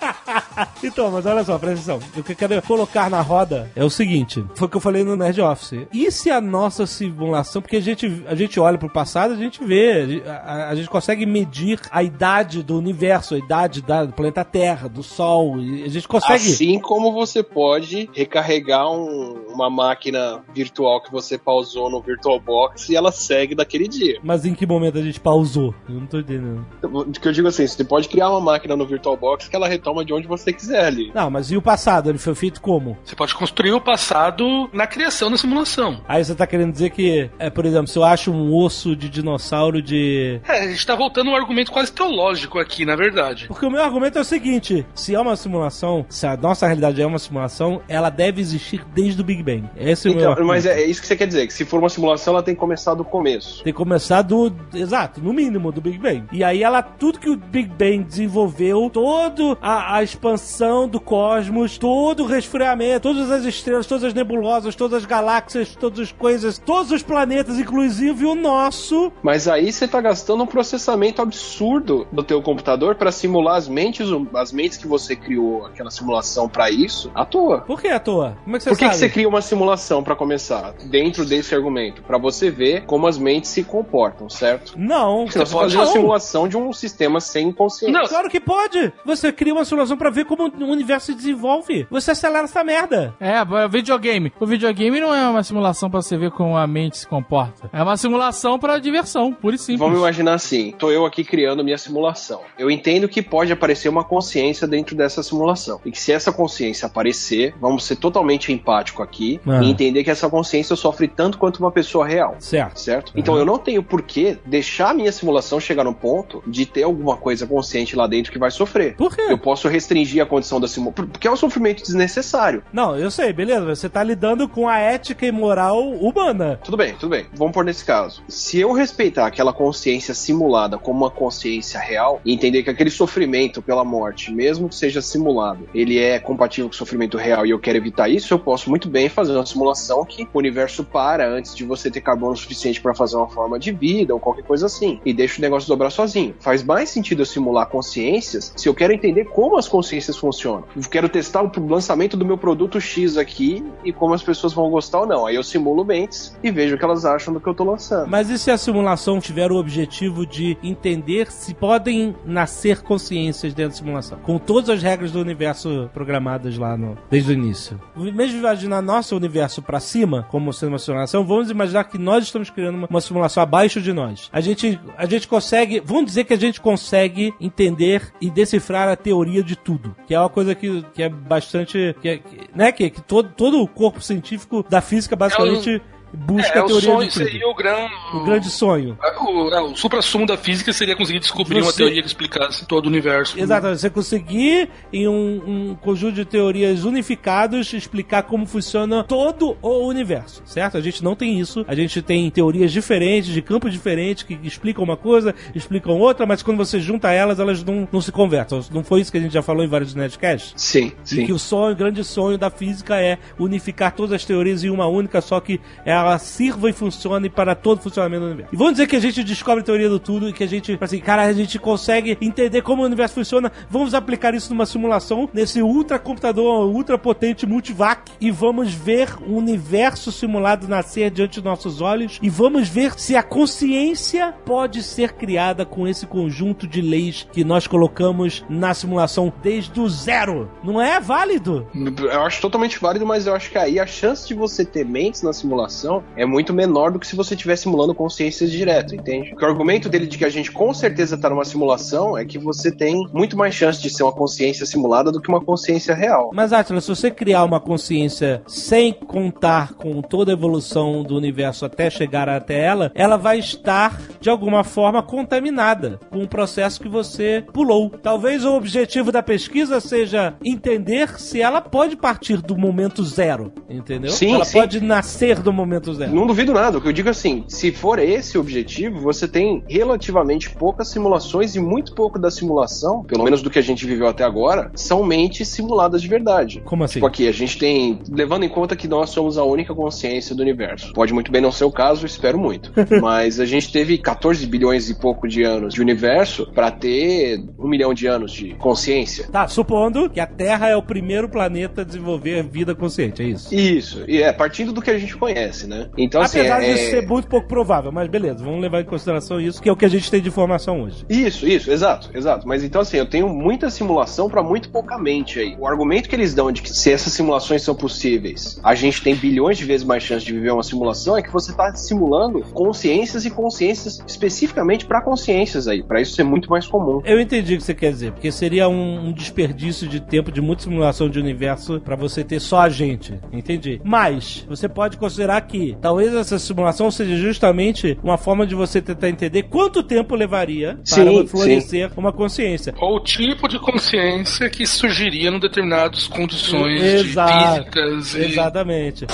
Então, mas olha só, presta atenção. O que eu quero colocar na roda é o seguinte: foi o que eu falei no Nerd Office. E se a nossa simulação, porque a gente, a gente olha pro passado, a gente vê, a, a- gente consegue medir a idade do universo, a idade da- do planeta Terra, do Sol, a gente consegue. Assim como você pode recarregar um- uma máquina virtual que você pausou no VirtualBox e ela segue daquele dia. Mas em que momento a gente pausou? Eu não tô entendendo. O que eu digo assim, você pode criar uma máquina no VirtualBox que ela retoma de onde você quiser ali. Não, mas e o passado? Ele foi feito como? Você pode construir o passado na criação da simulação. Aí você tá querendo dizer que, é, por exemplo, se eu acho um osso de dinossauro de. É, a gente tá voltando a um argumento quase teológico aqui, na verdade. Porque o meu argumento é o seguinte: se é uma simulação, se a nossa realidade é uma simulação, ela deve existir desde o Big Bang. Esse é o meu Então, argumento. mas é, é isso que você quer dizer, que se for uma simulação, ela tem que começar do começo. Tem que começar do. Exato, no mínimo, do Big Bang. E aí ela, tudo que o Big Bang desenvolveu, toda a, a expansão do cosmos, todo o resfriamento, todas as estrelas, todas as nebulosas, todas as galáxias, todas as coisas, todos os planetas, inclusive o nosso. Mas aí você tá gastando um processamento absurdo do teu computador para simular as mentes, as mentes que você criou aquela simulação para isso, à toa. Por que à toa? Como é que você Por que, sabe? que você cria uma simulação para começar? Dentro desse argumento, para você ver como as mentes se comportam, certo? Não, Você pode fazer não. uma simulação de um sistema sem consciência. Não, Claro que pode! Você cria uma simulação pra ver como o universo se desenvolve. Você acelera essa merda. É, o videogame. O videogame não é uma simulação pra você ver como a mente se comporta. É uma simulação pra diversão, pura e simples. Vamos imaginar assim, tô eu aqui criando minha simulação. Eu entendo que pode aparecer uma consciência dentro dessa simulação. E que se essa consciência aparecer, vamos ser totalmente empático aqui Ah. e entender que essa consciência sofre tanto quanto uma pessoa real. Certo. Certo? Então eu não tenho por que deixar a minha simulação chegar no ponto de ter alguma coisa consciente lá dentro que vai sofrer. Por quê? Eu posso restringir a condição da simulação. Porque é um sofrimento desnecessário. Não, eu sei, beleza. Você tá lidando com a ética e moral humana. Tudo bem, tudo bem. Vamos por nesse caso. Se eu respeitar aquela consciência simulada como uma consciência real e entender que aquele sofrimento pela morte, mesmo que seja simulado, ele é compatível com o sofrimento real e eu quero evitar isso, eu posso muito bem fazer uma simulação que o universo para antes de você ter carbono suficiente para fazer uma forma de vida ou qualquer coisa assim. E deixa o negócio dobrar sozinho. Faz mais sentido eu simular consciências se eu quero entender como as consciências funcionam. Quero testar o lançamento do meu produto X aqui e como as pessoas vão gostar ou não. Aí eu simulo mentes e vejo o que elas acham do que eu tô lançando. Mas e se a simulação tiver o objetivo de entender se podem nascer consciências dentro da simulação? Com todas as regras do universo programadas lá no, desde o início. Mesmo imaginar nosso universo pra cima, como sendo uma simulação, vamos imaginar que nós estamos criando uma, uma simulação abaixo de nós. A gente, a gente consegue, vamos dizer que a gente consegue entender e decifrar a teoria de tudo. Que é uma coisa que, que é bastante. Que, é- que- né? Que, que todo, todo o corpo científico da física basicamente busca é, a o teoria sonho de tudo. seria o grande. O grande sonho. O, é, o supra-sumo da física seria conseguir descobrir uma Você- teoria que explicasse todo o universo. Exatamente, você conseguir, em um, um conjunto de teorias unificados, explicar como funciona todo o universo, certo? A gente não tem isso, a gente tem teorias diferentes, de campos diferentes, que explicam uma coisa, explicam outra, mas quando você junta elas, elas não, não se convertem. Não foi isso que a gente já falou em vários Nerdcasts? Sim, E sim. que o sonho, o grande sonho da física é unificar todas as teorias em uma única, só que ela sirva e funcione para todo o funcionamento do universo. E vamos dizer que a gente descobre a teoria do tudo e que a gente, assim, cara, a gente consegue entender como o universo funciona, vamos aplicar isso numa simulação, nesse ultra computador, ultra potente multivac, e vamos ver o universo simulado nascer diante dos nossos olhos, e vamos ver se a consciência pode ser criada com esse conjunto de leis que nós colocamos na simulação desde o zero. Não é válido? Eu acho totalmente válido, mas eu acho que aí a chance de você ter mentes na simulação é muito menor do que se você estiver simulando consciências direto, entende? Porque o argumento dele de que a gente com certeza tá numa simulação é que você tem muito mais chance de ser uma consciência simulada do que uma consciência real. Mas, Atlas, se você criar uma consciência sem contar com toda a evolução do universo até chegar até ela, ela vai estar, de alguma forma, contaminada com o processo que você pulou. Talvez o objetivo da pesquisa seja entender se ela pode partir do momento zero, entendeu? Sim, ela sim. pode nascer do momento zero. Não duvido nada. O que eu digo assim, se for esse o objetivo, você tem relativamente poucas simulações e muito pouco da simulação, pelo menos do que a gente viveu até agora, são mentes simuladas de verdade. Como assim? Tipo aqui, a gente tem, levando em conta que nós somos a única consciência do universo. Pode muito bem não ser o caso, espero muito. Mas a gente teve 14 bilhões e pouco de anos de universo para ter um milhão de anos de consciência. Tá, supondo que a Terra é o primeiro planeta a desenvolver vida consciente, é isso? Isso, e é partindo do que a gente conhece, né? Então, assim, Apesar é- de ser muito pouco provável, mas beleza, vamos levar em consideração isso, que é o que a gente tem de informação hoje. Isso, isso, exato, exato. Mas então, assim, eu tenho muita simulação pra muito pouca mente aí. O argumento que eles dão de que se essas simulações são possíveis, a gente tem bilhões de vezes mais chance de viver uma simulação, é que você tá simulando consciências e consciências especificamente pra consciências aí, Pra isso ser muito mais comum. Eu entendi o que você quer dizer, porque seria um, um desperdício de tempo de muita simulação de universo pra você ter só a gente. Entendi. Mas você pode considerar que talvez essa simulação seja justamente uma forma de você tentar entender quanto tempo levaria para Sim, florescer uma consciência. Ou o tipo de consciência que surgiria em determinadas condições Exato, físicas e Exatamente.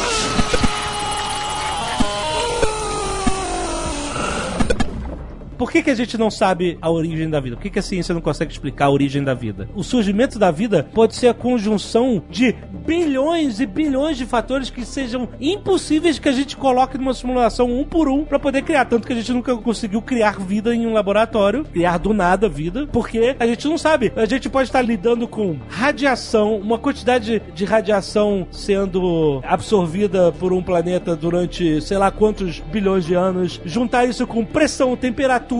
Por que, que a gente não sabe a origem da vida? Por que, que a ciência não consegue explicar a origem da vida? O surgimento da vida pode ser a conjunção de bilhões e bilhões de fatores que sejam impossíveis que a gente coloque numa simulação um por um para poder criar. Tanto que a gente nunca conseguiu criar vida em um laboratório, criar do nada vida, porque a gente não sabe. A gente pode estar lidando com radiação, uma quantidade de radiação sendo absorvida por um planeta durante sei lá quantos bilhões de anos, juntar isso com pressão, temperatura,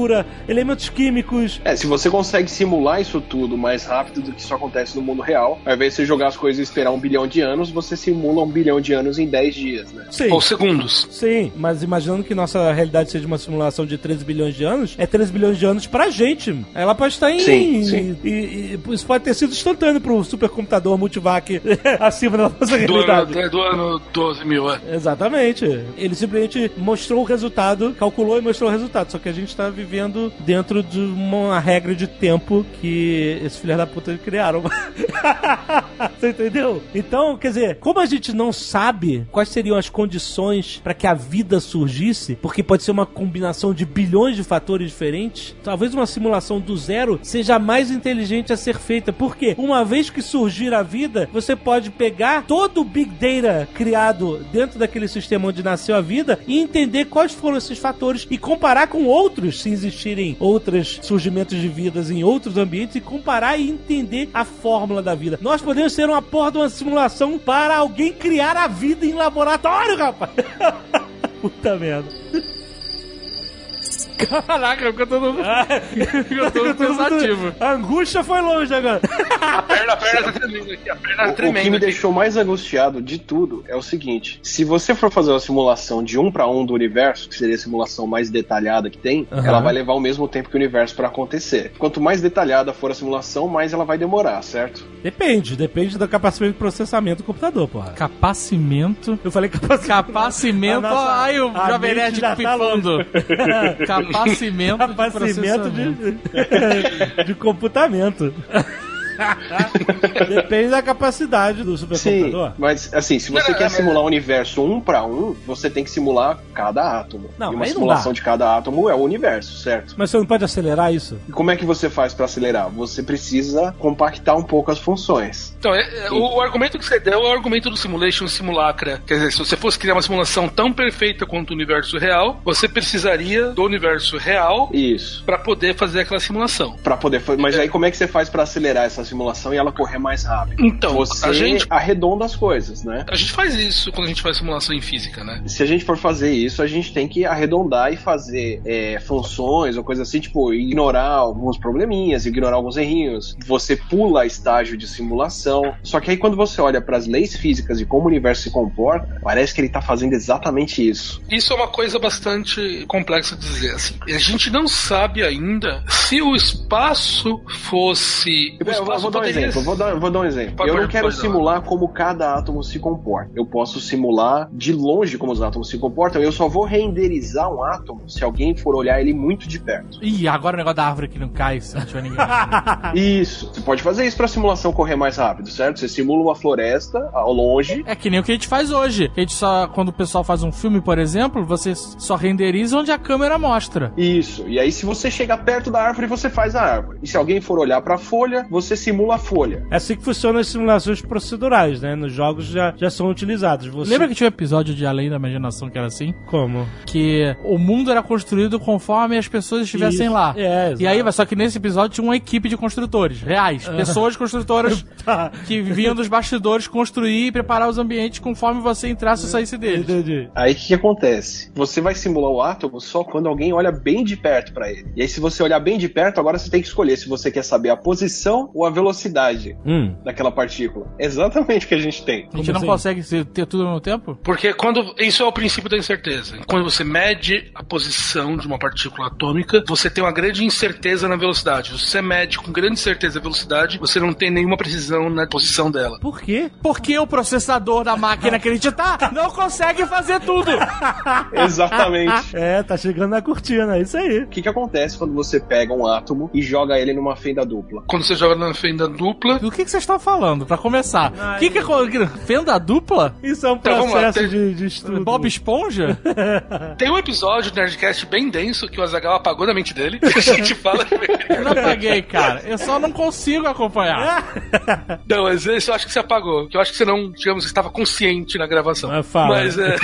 elementos químicos. É, se você consegue simular isso tudo mais rápido do que isso acontece no mundo real, ao invés de você jogar as coisas e esperar um bilhão de anos, você simula um bilhão de anos em 10 dias, né? Sim. ou segundos. Sim, mas imaginando que nossa realidade seja uma simulação de 13 bilhões de anos, é 13 bilhões de anos pra gente. Ela pode estar em. Sim, sim. E, e- e isso pode ter sido instantâneo pro supercomputador multivac acima da nossa Do realidade. ano, do ano 12 mil, é. Exatamente. Ele simplesmente mostrou o resultado, calculou e mostrou o resultado. Só que a gente tá vivendo dentro de uma regra de tempo que esses filhos da puta criaram. Você entendeu? Então, quer dizer, como a gente não sabe quais seriam as condições para que a vida surgisse, porque pode ser uma combinação de bilhões de fatores diferentes, talvez uma simulação do zero seja mais inteligente a ser feita. Porque uma vez que surgir a vida, você pode pegar todo o Big Data criado dentro daquele sistema onde nasceu a vida e entender quais foram esses fatores e comparar com outros, se existirem outros surgimentos de vidas em outros ambientes, e comparar e entender a fórmula da vida. Nós podemos ser uma porra de uma simulação para alguém criar a vida em laboratório, rapaz! Puta merda. Caraca, ficou todo, ficou todo pensativo. A angústia foi longe agora. A perna, a perna tá tremendo aqui, a perna tá O, o que tremendo me aqui. deixou mais angustiado de tudo é o seguinte: se você for fazer uma simulação de um pra um do universo, que seria a simulação mais detalhada que tem, Aham. ela vai levar o mesmo tempo que o universo pra acontecer. Quanto mais detalhada for a simulação, mais ela vai demorar, certo? Depende, depende da capacidade de processamento do computador, porra. Capacimento. Eu falei. Capacimento. Nossa- Ai, o Jovem Nerd tá pifando. Capacimento, Capacimento de de, de computamento. Depende da capacidade do Sim, supercomputador. mas assim, se você Não, quer não, simular o universo um pra um, você tem que simular cada átomo. Não, e uma simulação de cada átomo é o universo, certo? Mas você não pode acelerar isso? E como é que você faz pra acelerar? Você precisa compactar um pouco as funções. Então, é- é, o, o argumento que você deu é o argumento do simulation simulacra. Quer dizer, se você fosse criar uma simulação tão perfeita quanto o universo real, você precisaria do universo real para poder fazer aquela simulação. Pra poder, mas aí como é que você faz pra acelerar essa simulação e ela correr mais rápido? Então, Você a gente arredonda as coisas, né? a gente faz isso quando a gente faz simulação em física, né? Se a gente for fazer isso, a gente tem que arredondar e fazer é, funções ou coisa assim, tipo, ignorar alguns probleminhas, ignorar alguns errinhos. Você pula estágio de simulação. Só que aí quando você olha para as leis físicas e como o universo se comporta, parece que ele tá fazendo exatamente isso. Isso é uma coisa bastante complexa de dizer assim. A gente não sabe ainda se o espaço fosse. O Eu vou- dar um exemplo, vou dar, vou dar um exemplo. Pode- eu não quero simular como cada átomo se comporta. Eu posso simular de longe como os átomos se comportam. Eu só vou renderizar um átomo se alguém for olhar ele muito de perto. Ih, agora o negócio da árvore que não cai, se não tiver ninguém. Isso. Você pode fazer isso pra simulação correr mais rápido, certo? Você simula uma floresta ao longe. É que nem o que a gente faz hoje. A gente só, quando o pessoal faz um filme, por exemplo, você só renderiza onde a câmera mostra. Isso. E aí, se você chega perto da árvore, você faz a árvore. E se alguém for olhar pra folha, você simula a folha. É assim que funcionam as simulações procedurais, né? Nos jogos já, já são utilizados. Você... Lembra que tinha um episódio de Além da Imaginação que era assim? como? Que o mundo era construído conforme as pessoas estivessem Isso. lá. É, exato. E aí, só que nesse episódio tinha uma equipe de construtores reais. Pessoas construtoras Tá. que vinham dos bastidores construir e preparar os ambientes conforme você entrasse ou saísse deles. Entendi. Aí o que, que acontece? Você vai simular o átomo só quando alguém olha bem de perto pra ele. E aí, se você olhar bem de perto, agora você tem que escolher se você quer saber a posição ou a velocidade Hum. daquela partícula. Exatamente o que a gente tem. A gente Como não assim? consegue se- ter tudo ao mesmo tempo? Porque quando. Isso é o princípio da incerteza. Quando você mede a posição de uma partícula atômica, você tem uma grande incerteza na velocidade. Se você mede com grande certeza a velocidade, você não tem nenhuma precisão na posição dela. Por quê? Porque o processador da máquina que a gente tá não consegue fazer tudo. Exatamente. É, tá chegando na cortina, é isso aí. O que, que acontece quando você pega um átomo e joga ele numa fenda dupla? Quando você joga na fenda dupla. Do que, que vocês estão falando, pra começar? O que, que é fenda dupla? Isso é um Então, vamos lá, processo tem- de, de estudo. Bob Esponja? Tem um episódio do Nerdcast bem denso que o Azagal apagou da mente dele. Que a gente fala. Eu não apaguei, cara. Eu só não consigo acompanhar. Não, mas esse eu acho que você apagou. Que eu acho que você não, digamos, estava consciente na gravação. Mas fala. Mas é.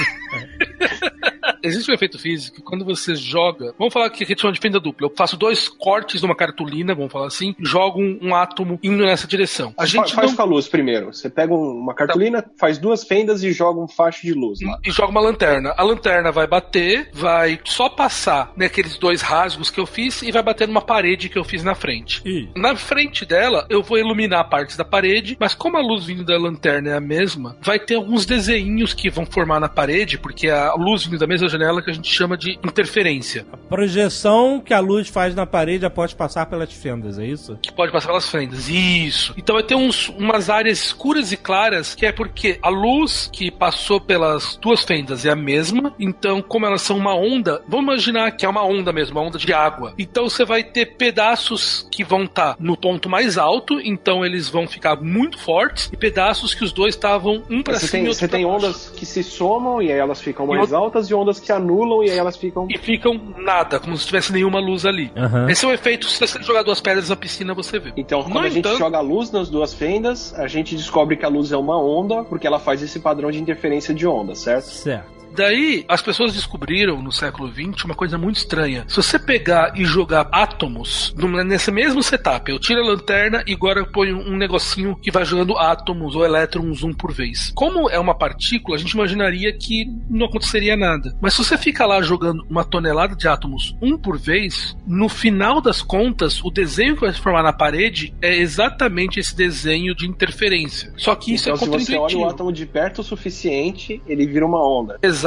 Existe um efeito físico que quando você joga. Vamos falar que a gente chama de fenda dupla. Eu faço dois cortes numa cartolina, vamos falar assim, e jogo um, um átomo indo nessa direção. A gente faz não. com a luz primeiro. Você pega um- uma cartolina, faz duas fendas e joga um facho de luz lá. E joga uma lanterna. A lanterna vai bater, vai só passar naqueles dois rasgos que eu fiz e vai bater numa parede que eu fiz na frente. Ih. Na frente dela, eu vou iluminar partes da parede, mas como a luz vindo da lanterna é a mesma, vai ter alguns desenhinhos que vão formar na parede, porque a luz vindo da mesma janela que a gente chama de interferência, Projeção que a luz faz na parede após passar pelas fendas, é isso? que pode passar pelas fendas. Isso. Então vai ter uns, umas áreas escuras e claras, que é porque a luz que passou pelas duas fendas é a mesma, então como elas são uma onda, vamos imaginar que é uma onda mesmo, uma onda de água. Então você vai ter pedaços que vão estar no ponto mais alto, então eles vão ficar muito fortes, e pedaços que os dois estavam um pra Você cima tem, e outro você pra tem baixo. ondas que se somam e aí elas ficam E mais outra- altas e ondas que anulam e aí elas ficam. E ficam nada, como se tivesse nenhuma luz ali. Aham. Esse é o efeito, se você jogar duas pedras na piscina, você vê. Então, quando No a gente entanto- joga a luz nas duas fendas, a gente descobre que a luz é uma onda, porque ela faz esse padrão de interferência de onda, certo? Certo. Daí, as pessoas descobriram no século XX uma coisa muito estranha. Se você pegar e jogar átomos nesse mesmo setup, eu tiro a lanterna e agora eu ponho um negocinho que vai jogando átomos ou elétrons um por vez. Como é uma partícula, a gente imaginaria que não aconteceria nada. Mas se você fica lá jogando uma tonelada de átomos um por vez, no final das contas, o desenho que vai se formar na parede é exatamente esse desenho de interferência. Só que isso então, é se você olha o contraintuitivo. átomo de perto o suficiente, ele vira uma onda. Exatamente,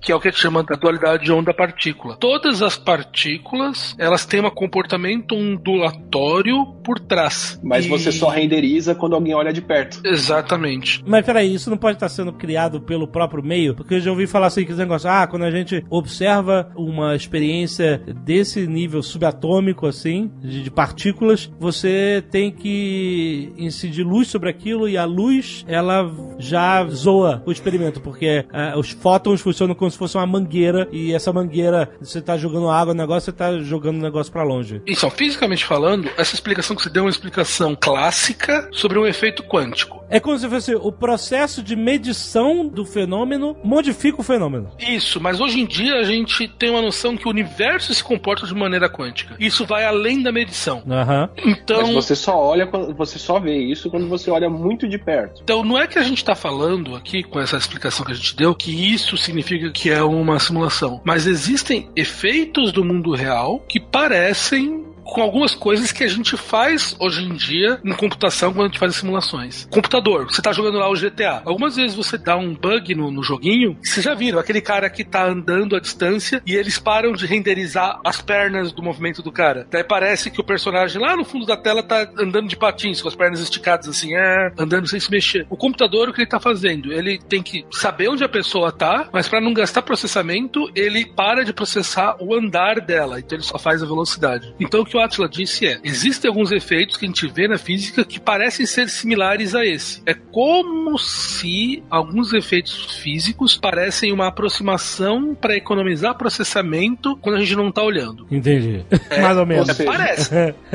que é o que a gente chama da dualidade de onda-partícula. Todas as partículas, elas têm um comportamento ondulatório por trás. Mas E- você só renderiza quando alguém olha de perto. Exatamente. Mas peraí, isso não pode estar sendo criado pelo próprio meio? Porque eu já ouvi falar assim que esse negócio, ah, quando a gente observa uma experiência desse nível subatômico, assim, de, de partículas, você tem que incidir luz sobre aquilo e a luz, ela já zoa o experimento, porque ah, os fótons funcionam como se fosse uma mangueira e essa mangueira, você tá jogando água no negócio, você tá jogando o negócio pra longe. Então, fisicamente falando, essa explicação que você deu é uma explicação clássica sobre um efeito quântico. É como se fosse o processo de medição do fenômeno modifica o fenômeno. Isso, mas hoje em dia a gente tem uma noção que o universo se comporta de maneira quântica. Isso vai além da medição. Aham. Então, Mas você só olha, quando- você só vê isso quando você olha muito de perto. Então não é que a gente está falando aqui, com essa explicação que a gente deu, que isso significa que é uma simulação. Mas existem efeitos do mundo real que parecem com algumas coisas que a gente faz hoje em dia em computação quando a gente faz as simulações. Computador, você tá jogando lá o GTA. Algumas vezes você dá um bug no, no joguinho, vocês já viram, aquele cara que tá andando à distância e eles param de renderizar as pernas do movimento do cara. Daí parece que o personagem lá no fundo da tela tá andando de patins, com as pernas esticadas assim, é, andando sem se mexer. O computador, o que ele tá fazendo? Ele tem que saber onde a pessoa tá, mas para não gastar processamento, ele para de processar o andar dela, então ele só faz a velocidade. Então o que o Atila disse é: existem alguns efeitos que a gente vê na física que parecem ser similares a esse. É como se alguns efeitos físicos parecem uma aproximação para economizar processamento quando a gente não tá olhando. Entendi. Mais ou menos. ou seja, Parece.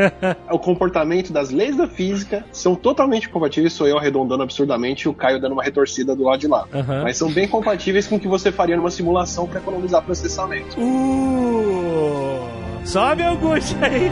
o comportamento das leis da física são totalmente compatíveis. Sou eu arredondando absurdamente e o Caio dando uma retorcida do lado de lá. Aham. Mas são bem compatíveis com o que você faria numa simulação para economizar processamento. Uh, sobe Augusto aí.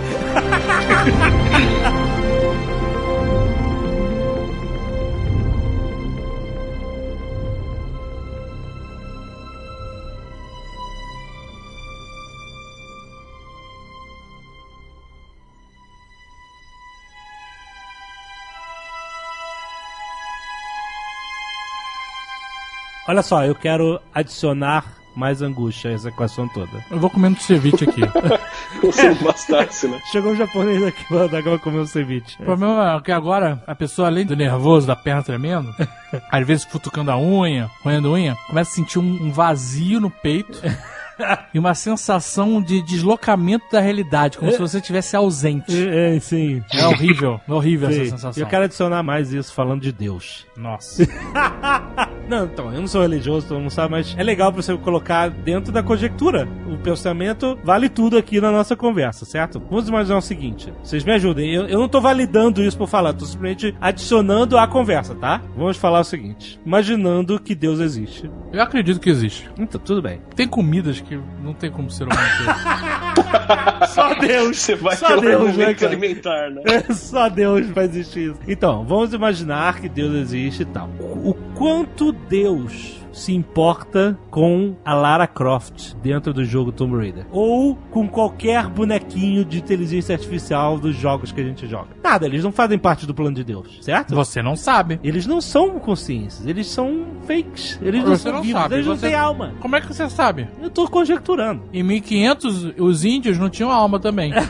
Olha só, eu quero adicionar mais angústia a essa equação toda. Eu vou comendo ceviche aqui. Como bastasse, né? Chegou um japonês aqui falando agora comer um ceviche. O problema é que agora a pessoa, além do nervoso, da perna tremendo, às vezes futucando a unha, roendo unha, começa a sentir um vazio no peito. E uma sensação de deslocamento da realidade, como se você estivesse ausente. É, é, sim. É horrível, é horrível Sim. essa sensação. Eu quero adicionar mais isso falando de Deus. Nossa. Não, então, eu não sou religioso, todo mundo sabe, mas é legal pra você colocar dentro da conjectura. O pensamento vale tudo aqui na nossa conversa, certo? Vamos imaginar o seguinte: vocês me ajudem. Eu, eu não tô validando isso por falar, tô simplesmente adicionando à conversa, tá? Vamos falar o seguinte: imaginando que Deus existe. Eu acredito que existe. Então, tudo bem. Tem comidas que não tem como ser humano ter. Só Deus! Você vai Só pelo Deus, né, cara? alimentar, né? É, Só Deus vai existir isso. Então, vamos imaginar que Deus existe e tal. O quanto Deus se importa com a Lara Croft dentro do jogo Tomb Raider. Ou com qualquer bonequinho de inteligência artificial dos jogos que a gente joga. Nada, eles não fazem parte do plano de Deus, certo? Você não sabe. Eles não são consciências, eles são fakes. Eles não Você são não vivos, sabe, eles não você- têm alma. Como é que você sabe? Eu tô conjecturando. Em 1500, os índios não tinham alma também.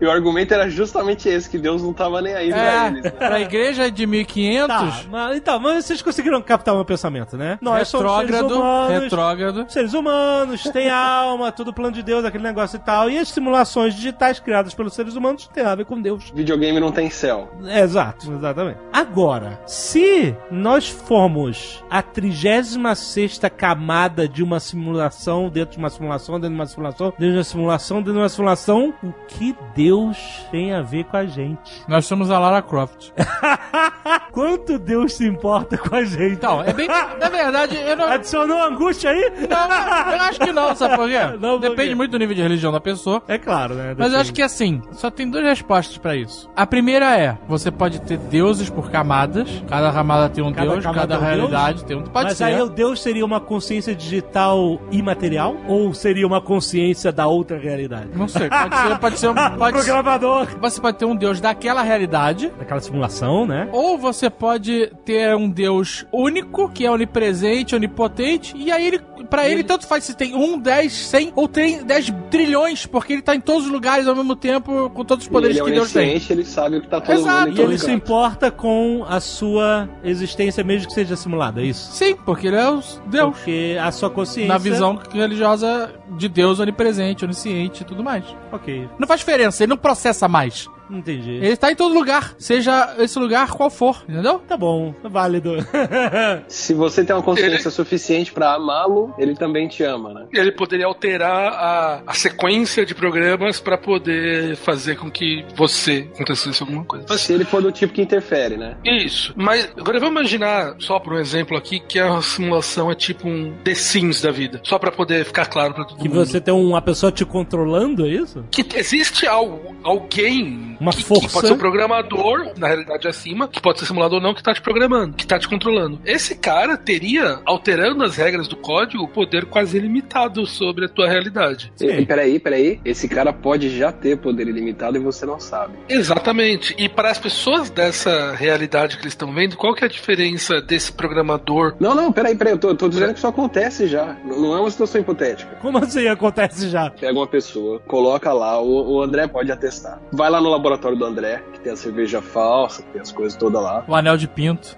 E o argumento era justamente esse, que Deus não tava nem aí pra É, eles. Né? pra igreja de 1500, Tá, mas, então, mas vocês conseguiram captar o meu pensamento, né? Nós somos seres retrógrado, humanos, retrógrado. seres humanos, tem alma, tudo plano de Deus, aquele negócio e tal. E as simulações digitais criadas pelos seres humanos nada a ver com Deus. Videogame não tem céu. É, exato, exatamente. Agora, se nós formos a 36 camada de uma simulação, dentro de uma simulação, dentro de uma simulação, dentro de uma simulação, dentro de uma simulação, o que Deus tem a ver com a gente? Nós somos a Lara Croft. Quanto Deus se importa com a gente? Então, é bem. Na verdade, eu não. Adicionou angústia aí? Não, eu acho que não, sabe por quê? Não, Depende quê? muito do nível de religião da pessoa. É claro, né? Mas eu acho que assim, só tem duas respostas pra isso. A primeira é: você pode ter deuses por camadas, cada camada tem um Cada deus, cada é realidade tem um. Pode Mas ser. aí o Deus seria uma consciência digital imaterial? Ou seria uma consciência da outra realidade? Não sei, pode ser, pode ser, um- pode ser. Programador. Você pode ter um deus daquela realidade, Daquela simulação, né? ou você pode ter um deus único, que é onipresente, onipotente, e aí ele, pra ele, tanto faz se tem um, dez, cem, ou tem dez trilhões, porque ele tá em todos os lugares ao mesmo tempo, com todos os poderes ele é que Deus tem. onisciente, ele sabe o que tá todo Exato. mundo E ele se importa com a sua existência, mesmo que seja simulada, é isso? Sim, porque ele é o Deus. Porque a sua consciência. Na visão religiosa de Deus onipresente, onisciente e tudo mais. Ok, Não faz diferença, ele não processa mais. Entendi. Ele tá em todo lugar, seja esse lugar qual for, entendeu? Tá bom, válido. Se você tem uma consciência suficiente pra amá-lo, ele também te ama, né? Ele poderia alterar a, a sequência de programas pra poder fazer com que você acontecesse alguma coisa. Mas, Se ele for do tipo que interfere, né? isso. Mas agora vamos imaginar, só por um exemplo aqui, que a simulação é tipo um The Sims da vida. Só pra poder ficar claro pra todo que mundo. você tem uma pessoa te controlando, é isso? Que existe al- alguém Uma que, força. Que pode ser o programador, na realidade acima, que pode ser simulador ou não, que tá te programando, que tá te controlando. Esse cara teria, alterando as regras do código, o poder quase ilimitado sobre a tua realidade. E, e peraí, peraí. Esse cara pode já ter poder ilimitado e você não sabe. Exatamente. E para as pessoas dessa realidade que eles estão vendo, qual que é a diferença desse programador? Não, não, peraí, peraí. Eu tô, tô dizendo que isso acontece já. Não não é uma situação hipotética. Como assim acontece já? Pega uma pessoa, coloca lá, o, o André pode atestar. Vai lá no laboratório do André, que tem a cerveja falsa, que tem as coisas todas lá. O anel de pinto.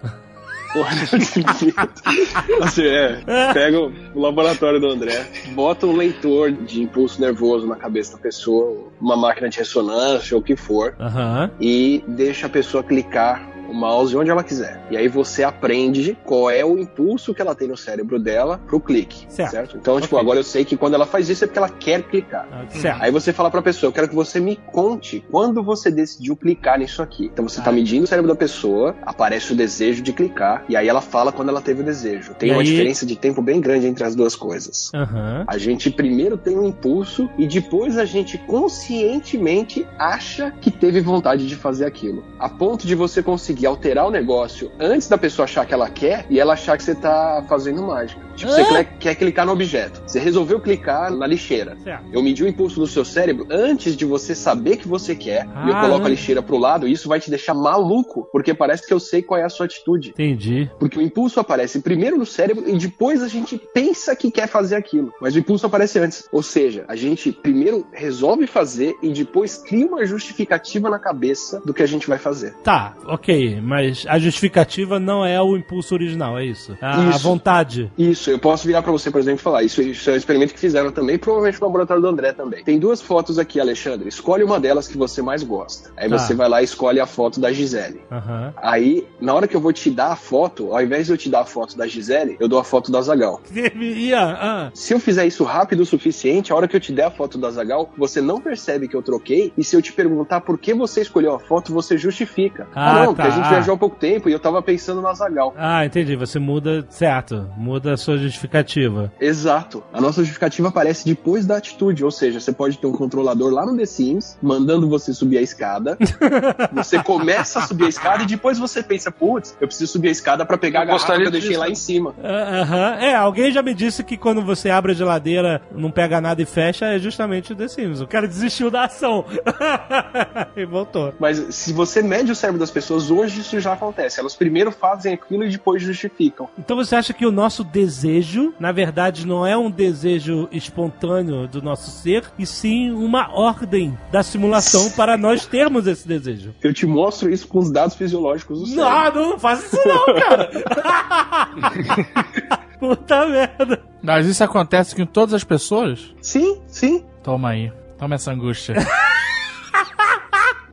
assim, é, pega o o laboratório do André, bota um leitor de impulso nervoso na cabeça da pessoa, uma máquina de ressonância ou o que for, e deixa a pessoa clicar o mouse onde ela quiser. E aí você aprende qual é o impulso que ela tem no cérebro dela pro clique. Certo. Certo? Então, tipo, Ok. agora eu sei que quando ela faz isso é porque ela quer clicar. Ah, Certo. Aí você fala pra pessoa, eu quero que você me conte quando você decidiu clicar nisso aqui. Então você tá medindo o cérebro da pessoa, aparece o desejo de clicar, e aí ela fala quando ela teve o desejo. Tem E uma aí- diferença de tempo bem grande entre as duas coisas. Aham. A gente primeiro tem um impulso e depois a gente conscientemente acha que teve vontade de fazer aquilo. A ponto de você conseguir alterar o negócio antes da pessoa achar que ela quer e ela achar que você tá fazendo mágica. Tipo, você Hã? quer, quer clicar no objeto. Você resolveu clicar na lixeira. Certo. Eu medi o impulso do seu cérebro antes de você saber que você quer. e eu Ah, coloco a lixeira pro lado e isso vai te deixar maluco, porque parece que eu sei qual é a sua atitude. Entendi. Porque o impulso aparece primeiro no cérebro e depois a gente pensa que quer fazer aquilo. Mas o impulso aparece antes. Ou seja, a gente primeiro resolve fazer e depois cria uma justificativa na cabeça do que a gente vai fazer. Tá, ok, mas a justificativa não é o impulso original, é isso? A, a Isso. vontade. Isso, eu posso virar pra você, por exemplo, e falar. Isso, isso é um experimento que fizeram também, provavelmente no laboratório do André também. Tem duas fotos aqui, Alexandre. Escolhe uma delas que você mais gosta. Aí Tá. você vai lá e escolhe a foto da Gisele. Aham. Aí, na hora que eu vou te dar a foto, ao invés de eu te dar a foto da Gisele, eu dou a foto da Zagal. Ah. Se eu fizer isso rápido o suficiente, a hora que eu te der a foto da Zagal, você não percebe que eu troquei. E se eu te perguntar por que você escolheu a foto, você justifica. Ah, não, porque tá. a gente viajou há pouco tempo e eu tava pensando na Zagal. Ah, entendi. Você muda, certo. Muda a sua justificativa. Exato. A nossa justificativa aparece depois da atitude, ou seja, você pode ter um controlador lá no The Sims, mandando você subir a escada. você começa a subir a escada e depois você pensa, putz, eu preciso subir a escada pra pegar Eu a garrafa que eu deixei disso. lá em cima. Ah, Aham. É, alguém já me disse que quando você abre a geladeira, não pega nada e fecha, é justamente o The Sims. O cara desistiu da ação. e voltou. Mas se você mede o cérebro das pessoas, hoje isso já acontece. Elas primeiro fazem aquilo e depois justificam. Então você acha que o nosso desejo, na verdade, não é um desejo espontâneo do nosso ser, e sim uma ordem da simulação para nós termos esse desejo? Eu te mostro isso com os dados fisiológicos do cérebro. Não, não faz isso não, cara. Puta merda. Mas isso acontece com todas as pessoas? Sim, sim. Toma aí. Toma essa angústia.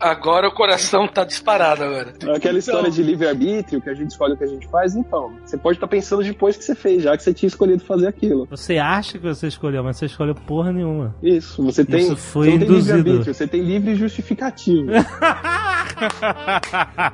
Agora o coração tá disparado agora. Aquela história de livre-arbítrio, que a gente escolhe o que a gente faz, então. Você pode estar pensando depois que você fez, já que você tinha escolhido fazer aquilo. Você acha que você escolheu, mas você escolheu porra nenhuma. Isso, você tem. Isso foi você tem induzido. livre-arbítrio, você tem livre justificativo.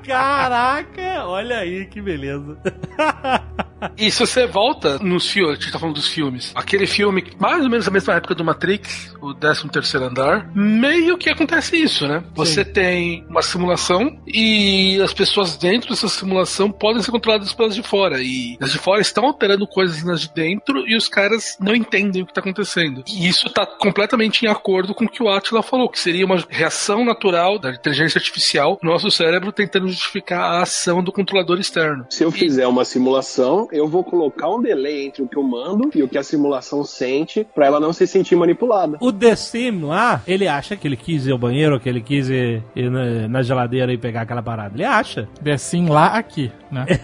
Caraca, olha aí que beleza. E se você volta nos filmes, a gente tá falando dos filmes, aquele filme, mais ou menos na mesma época do Matrix, o 13 terceiro andar, meio que acontece isso, né? Você tem uma simulação e as pessoas dentro dessa simulação podem ser controladas pelas de fora. E as de fora estão alterando coisas nas de dentro e os caras não entendem o que tá acontecendo. E isso tá completamente em acordo com o que o Atila falou, que seria uma reação natural da inteligência artificial no nosso cérebro tentando justificar a ação do controlador externo. Se eu fizer uma simulação, eu vou colocar um delay entre o que eu mando e o que a simulação sente, pra ela não se sentir manipulada. O The Sim lá, ele acha que ele quis ir ao banheiro, que ele quis ir, ir na, na geladeira e pegar aquela parada. Ele acha. Assim lá, aqui, né?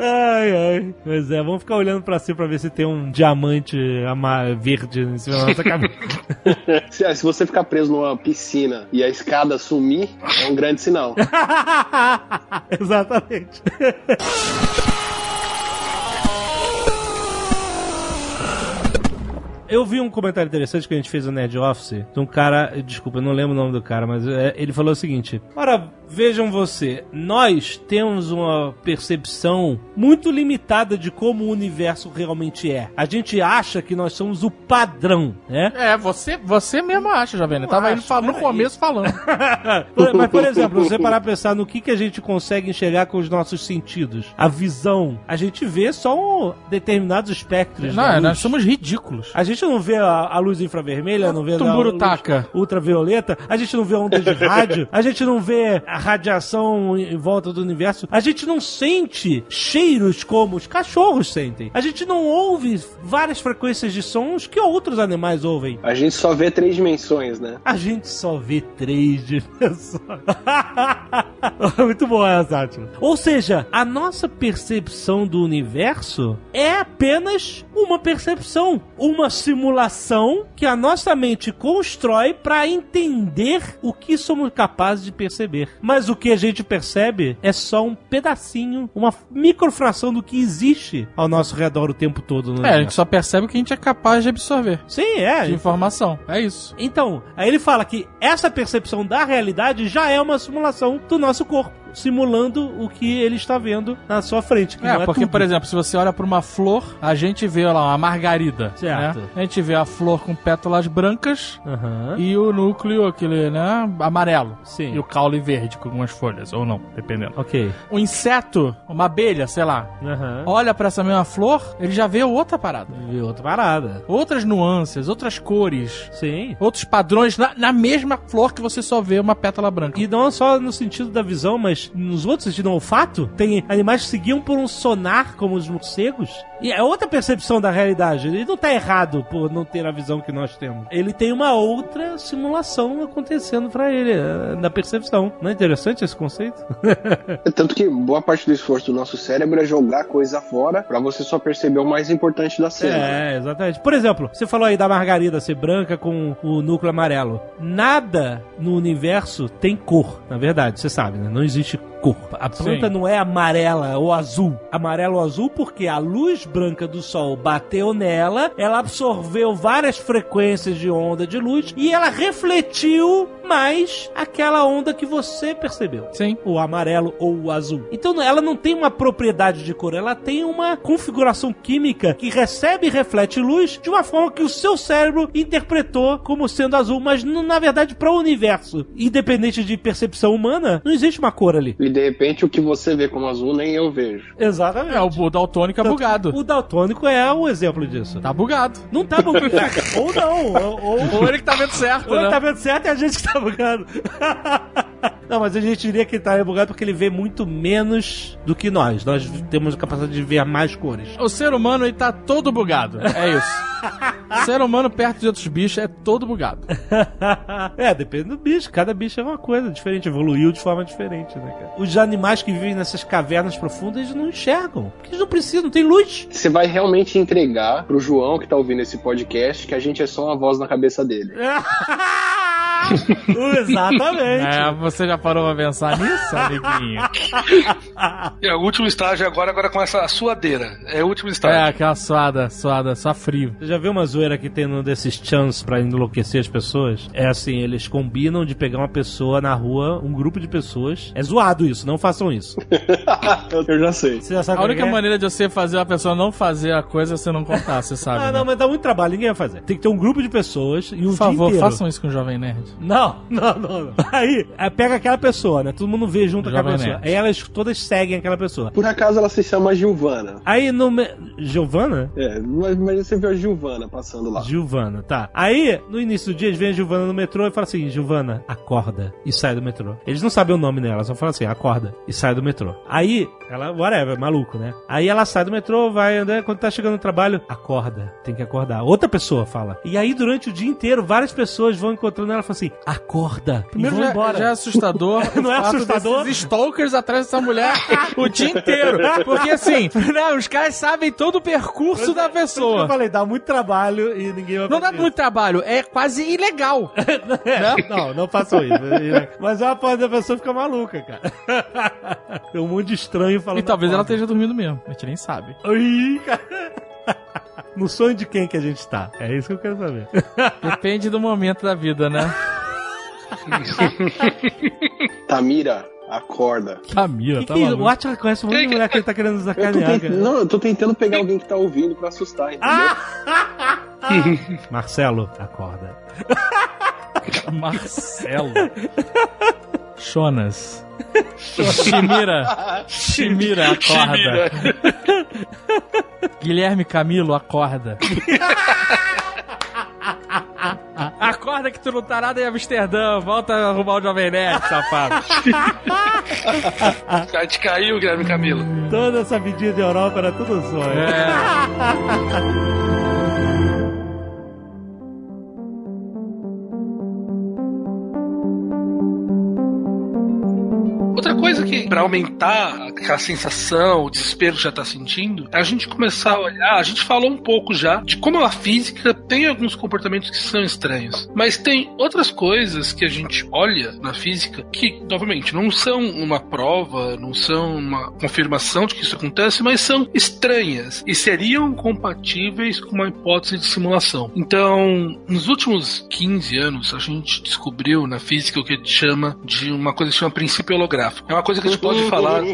Ai, ai. Pois é, vamos ficar olhando pra cima pra ver se tem um diamante ama- verde em cima da nossa cabeça. Se, se você ficar preso numa piscina e a escada sumir, é um grande sinal. Exatamente. Eu vi um comentário interessante que a gente fez no Nerd Office de um cara, desculpa, eu não lembro o nome do cara, mas é, ele falou o seguinte: Ora, vejam você, nós temos uma percepção muito limitada de como o universo realmente é. A gente acha que nós somos o padrão, né? É, você, você mesmo acha, Jovem. Eu tava acho, no começo falando. Mas, por exemplo, você parar pra pensar no que, que a gente consegue enxergar com os nossos sentidos. A visão. A gente vê só um- determinados espectros. Não, luz. nós somos ridículos. A gente não vê a, a luz infravermelha, não vê a luz ultravioleta, a gente não vê ondas de rádio, a gente não vê a radiação em volta do universo, a gente não sente cheiros como os cachorros sentem. A gente não ouve várias frequências de sons que outros animais ouvem. A gente só vê três dimensões, né? A gente só vê três dimensões. Muito bom essa, Átila. Ou seja, a nossa percepção do universo é apenas uma percepção, uma simulação que a nossa mente constrói para entender o que somos capazes de perceber. Mas o que a gente percebe é só um pedacinho, uma microfração do que existe ao nosso redor o tempo todo no É, a gente só percebe o que a gente é capaz de absorver. Sim, é. De informação. É isso. Então, aí ele fala que essa percepção da realidade já é uma simulação do nosso corpo, simulando o que ele está vendo na sua frente. É, é porque, tudo. por exemplo, se você olha pra uma flor, a gente vê lá uma margarida. Certo. né? A gente vê a flor com pétalas brancas Aham. e o núcleo, aquele, né, amarelo. Sim. E o caule verde com algumas folhas, ou não, dependendo. Ok. Um inseto, uma abelha, sei lá, Aham. olha pra essa mesma flor, ele já vê outra parada. E outra parada. Outras nuances, outras cores, Sim. outros padrões na, na mesma flor que você só vê uma pétala branca. E não só no sentido da visão, mas nos outros sentidos, no olfato, tem animais que seguiam por um sonar, como os morcegos. E é outra percepção da realidade. Ele não tá errado por não ter a visão que nós temos. Ele tem uma outra simulação acontecendo pra ele, eh, da percepção. Não é interessante esse conceito? É Tanto que boa parte do esforço do nosso cérebro é jogar coisa fora pra você só perceber o mais importante da cena. É, exatamente. Por exemplo, você falou aí da margarida ser branca com o núcleo amarelo. Nada no universo tem cor, na verdade, você sabe, né? Não existe 是。Cor. A planta Sim. não é amarela ou azul. Amarelo ou azul porque a luz branca do sol bateu nela, ela absorveu várias frequências de onda de luz e ela refletiu mais aquela onda que você percebeu Sim. o amarelo ou o azul. Então ela não tem uma propriedade de cor, ela tem uma configuração química que recebe e reflete luz de uma forma que o seu cérebro interpretou como sendo azul, mas na verdade para o universo, independente de percepção humana, não existe uma cor ali. E de repente o que você vê como azul nem eu vejo. Exatamente. É, o o daltônico é bugado. O daltônico é um exemplo disso. Tá bugado. Não tá bugado. ou não. Ou, ou, Ou ele que tá vendo certo, ou ele né? tá vendo certo e a gente que tá bugado. Não, mas a gente diria que ele tá bugado porque ele vê muito menos do que nós. Nós temos a capacidade de ver mais cores. O ser humano ele tá todo bugado. É isso. ser humano perto de outros bichos é todo bugado. é, depende do bicho. Cada bicho é uma coisa diferente, evoluiu de forma diferente, né, cara? Os animais que vivem nessas cavernas profundas eles não enxergam. Porque eles não precisam, não tem luz. Você vai realmente entregar pro João que tá ouvindo esse podcast que a gente é só uma voz na cabeça dele. Exatamente. É, você já parou pra pensar nisso, amiguinho? É o último estágio agora, agora com essa suadeira. É o último É, estágio. aquela suada, suada, só frio. Você já viu uma zoeira que tem num desses chans pra enlouquecer as pessoas? É assim, eles combinam de pegar uma pessoa na rua, um grupo de pessoas. É zoado isso, não façam isso. eu já sei. Você já sabe A é única é? maneira de você fazer a pessoa não fazer a coisa é você não contar, você sabe. Ah, né? não, mas dá muito trabalho, ninguém vai fazer. Tem que ter um grupo de pessoas e um Por favor, façam isso com o Jovem Nerd. Não, não, não, não. Aí, é, pega aquela pessoa, né? Todo mundo vê junto com Jovem aquela pessoa. Nerd. Aí elas todas seguem aquela pessoa. Por acaso ela se chama Gilvana. Aí no. Me... Giovana? É, mas, mas você viu a Gilvana passando lá. Gilvana, tá. Aí, no início do dia, eles veem a Gilvana no metrô e falam assim: Gilvana, acorda e sai do metrô. Eles não sabem o nome dela, só falam assim: acorda e sai do metrô. Aí, ela, whatever, maluco, né? Aí ela sai do metrô, vai andando, quando tá chegando no trabalho, acorda, tem que acordar. Outra pessoa fala. E aí, durante o dia inteiro, várias pessoas vão encontrando ela e falam assim: acorda, Primeiro e vão já, embora. já é assustador. Não é assustador? desses stalkers atrás dessa mulher o dia inteiro. Porque assim, não, os caras sabem todo o percurso da isso que Eu pessoa. falei, dá muito trabalho e ninguém vai Não dá fazer muito trabalho, é quase ilegal. É, não, não façam isso. Mas é uma parte da pessoa fica maluca, cara. Tem um monte de estranho falando. E talvez ela esteja dormindo mesmo, a gente nem sabe. Ih, cara. No sonho de quem que a gente tá? É isso que eu quero saber. Depende do momento da vida, né? Tamira, Acorda. Camila, Que tá que, maluco. o Atila conhece um monte de Que- mulher que ele tá querendo Eu sacanear, tent... cara. Não, eu tô tentando pegar alguém que tá ouvindo pra assustar, entendeu? Marcelo, acorda. Marcelo. Jonas. Chimira. Chimira, acorda. Guilherme Camilo, acorda. Acorda que tu não tá nada em Amsterdã. Volta a arrumar o Jovem Nerd, safado. Gente caiu, Guilherme Camilo. Toda essa vidinha de Europa era tudo sonho. É. coisa que, pra aumentar aquela sensação, o desespero que já tá sentindo, é a gente começar a olhar. A gente falou um pouco já de como a física tem alguns comportamentos que são estranhos. Mas tem outras coisas que a gente olha na física que, novamente, não são uma prova, não são uma confirmação de que isso acontece, mas são estranhas e seriam compatíveis com uma hipótese de simulação. Então, nos últimos 15 anos, a gente descobriu na física o que a gente chama de uma coisa que chama princípio holográfico. É uma coisa que a gente pode falar.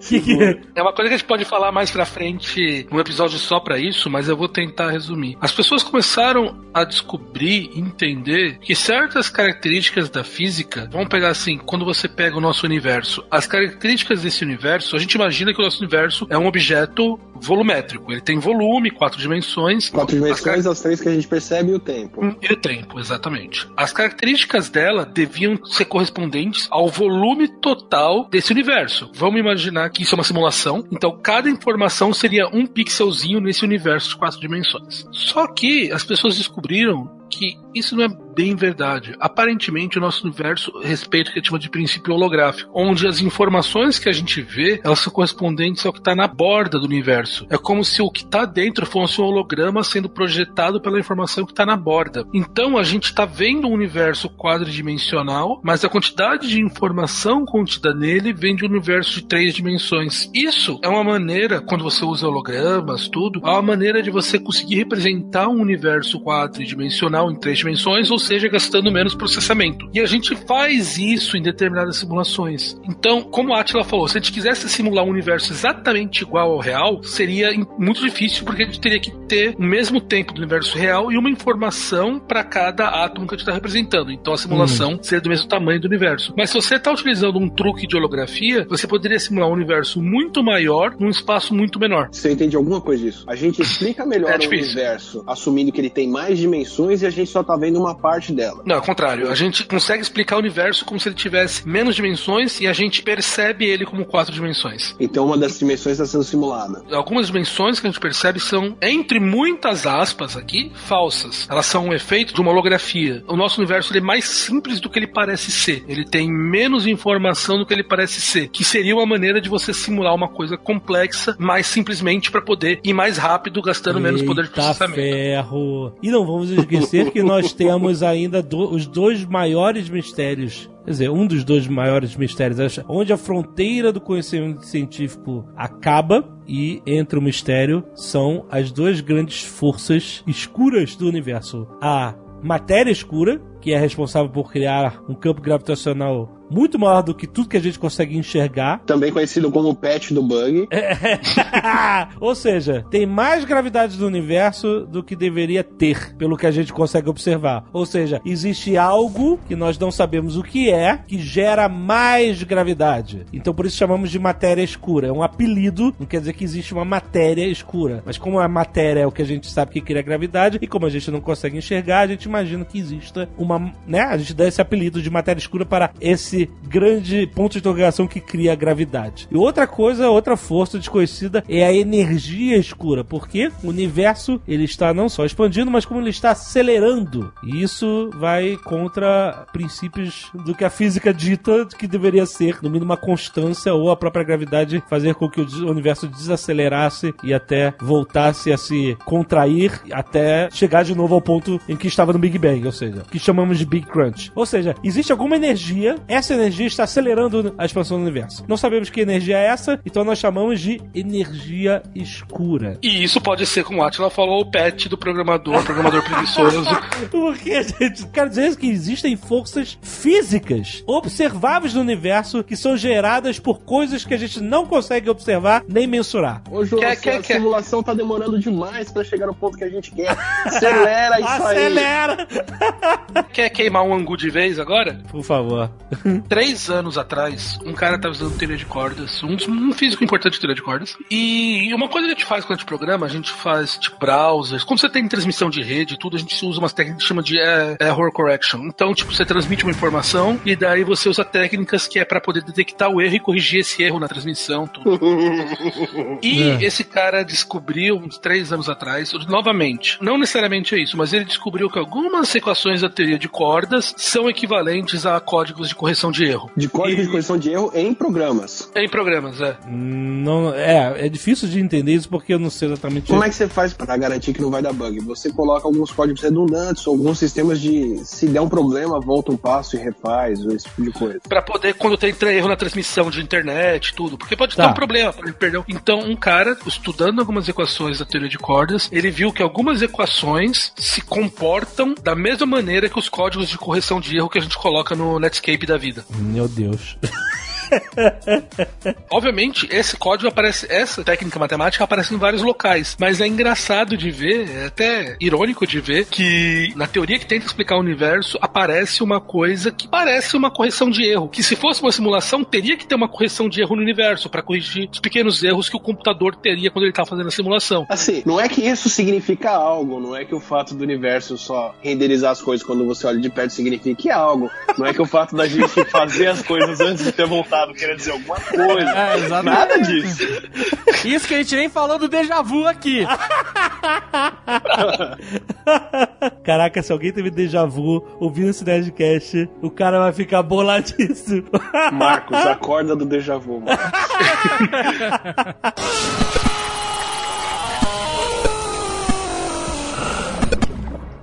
Que que- É uma coisa que a gente pode falar mais pra frente, um episódio só pra isso, mas eu vou tentar resumir. As pessoas começaram a descobrir, entender que certas características da física, vamos pegar assim, quando você pega o nosso universo, as características desse universo, a gente imagina que o nosso universo é um objeto volumétrico. Ele tem volume, quatro dimensões. Quatro As dimensões, as três que a gente percebe e o tempo. e o tempo, exatamente. As características dela deviam ser correspondentes ao volume total desse universo. Vamos imaginar que isso é uma simulação, então cada informação seria um pixelzinho nesse universo de quatro dimensões. Só que as pessoas descobriram que isso não é bem verdade. Aparentemente, o nosso universo respeita o que a gente chama de princípio holográfico, onde as informações que a gente vê, elas são correspondentes ao que está na borda do universo. É como se o que está dentro fosse um holograma sendo projetado pela informação que está na borda. Então, a gente está vendo um universo quadridimensional, mas a quantidade de informação contida nele vem de um universo de três dimensões. Isso é uma maneira, quando você usa hologramas, tudo, é uma maneira de você conseguir representar um universo quadridimensional em três dimensões, ou seja, gastando menos processamento. E a gente faz isso em determinadas simulações. Então, como a Atila falou, se a gente quisesse simular um universo exatamente igual ao real, seria muito difícil porque a gente teria que ter o mesmo tempo do universo real e uma informação para cada átomo que a gente está representando. Então a simulação seria do mesmo tamanho do universo. Mas se você está utilizando um truque de holografia, você poderia simular um universo muito maior num espaço muito menor. Você entende alguma coisa disso? A gente explica melhor É o universo, assumindo que ele tem mais dimensões e a gente só tá vendo uma parte dela. Não, ao contrário. A gente consegue explicar o universo como se ele tivesse menos dimensões e a gente percebe ele como quatro dimensões. Então uma das dimensões está sendo simulada. Algumas dimensões que a gente percebe são, entre muitas aspas aqui, falsas. Elas são um efeito de uma holografia. O nosso universo ele é mais simples do que ele parece ser. Ele tem menos informação do que ele parece ser. Que seria uma maneira de você simular uma coisa complexa mais simplesmente para poder ir mais rápido, gastando menos poder de Eita processamento. ferro. E não vamos esquecer que nós temos ainda do- os dois maiores mistérios. Quer dizer, um dos dois maiores mistérios, onde a fronteira do conhecimento científico acaba e entra o mistério, são as duas grandes forças escuras do universo. A matéria escura, que é responsável por criar um campo gravitacional muito maior do que tudo que a gente consegue enxergar, Também conhecido como o patch do bug. Ou seja, tem mais gravidade do universo do que deveria ter, pelo que a gente consegue observar. Ou seja, existe algo que nós não sabemos o que é, que gera mais gravidade. Então por isso chamamos de matéria escura. É um apelido, não quer dizer que existe uma matéria escura. Mas como a matéria é o que a gente sabe que cria gravidade, e como a gente não consegue enxergar, a gente imagina que exista uma. né? A gente dá esse apelido de matéria escura para esse grande ponto de interrogação que cria a gravidade. E outra coisa, outra força desconhecida é a energia escura, porque o universo ele está não só expandindo, mas como ele está acelerando. E isso vai contra princípios do que a física dita que deveria ser, no mínimo, uma constância ou a própria gravidade fazer com que o universo desacelerasse e até voltasse a se contrair até chegar de novo ao ponto em que estava no Big Bang, ou seja, que chamamos de Big Crunch. Ou seja, existe alguma energia, essa essa energia está acelerando a expansão do universo. Não sabemos que energia é essa, então nós chamamos de energia escura. E isso pode ser, como o Atila falou, o pet do programador, o programador preguiçoso. Porque, gente, quero dizer que existem forças físicas observáveis no universo que são geradas por coisas que a gente não consegue observar nem mensurar. Ô, João, Quer- a quer- quer. simulação tá demorando demais pra chegar no ponto que a gente quer. Acelera isso aí. Acelera! Quer queimar um angu de vez agora? Por favor. Três anos atrás, um cara tava usando teoria de cordas, um, um físico importante de teoria de cordas. E uma coisa que a gente faz quando a gente programa, a gente faz de browsers. Quando você tem transmissão de rede e tudo, a gente usa umas técnicas que chama de é, error correction. Então, tipo, você transmite uma informação e daí você usa técnicas que é pra poder detectar o erro e corrigir esse erro na transmissão, tudo. E É. esse cara descobriu, uns três anos atrás, novamente, não necessariamente é isso, mas ele descobriu que algumas equações da teoria de cordas são equivalentes a códigos de correção de erro. De código de correção de erro em programas. Em programas, é. Não, é, é difícil de entender isso porque eu não sei exatamente. Como é que você faz pra garantir que não vai dar bug? Você coloca alguns códigos redundantes, alguns sistemas de se der um problema, volta um passo e refaz, ou esse tipo de coisa. Pra poder, quando tem erro na transmissão de internet, tudo. Porque pode Tá. ter um problema, pode perder. Então, um cara, estudando algumas equações da teoria de cordas, ele viu que algumas equações se comportam da mesma maneira que os códigos de correção de erro que a gente coloca no Netscape da vida. Meu Deus. Obviamente, esse código aparece, essa técnica matemática aparece em vários locais, mas é engraçado de ver, é até irônico de ver que na teoria que tenta explicar o universo aparece uma coisa que parece uma correção de erro, que se fosse uma simulação teria que ter uma correção de erro no universo para corrigir os pequenos erros que o computador teria quando ele está fazendo a simulação. Assim, não é que isso significa algo, não é que o fato do universo só renderizar as coisas quando você olha de perto signifique algo. Não é que o fato da gente fazer as coisas antes de ter voltado queria dizer alguma coisa. É, exatamente. Nada disso. Isso que a gente nem falou do déjà vu aqui. Caraca, se alguém teve déjà vu ouvindo esse Nerdcast, o cara vai ficar boladíssimo. Marcos, acorda do déjà vu, Marcos.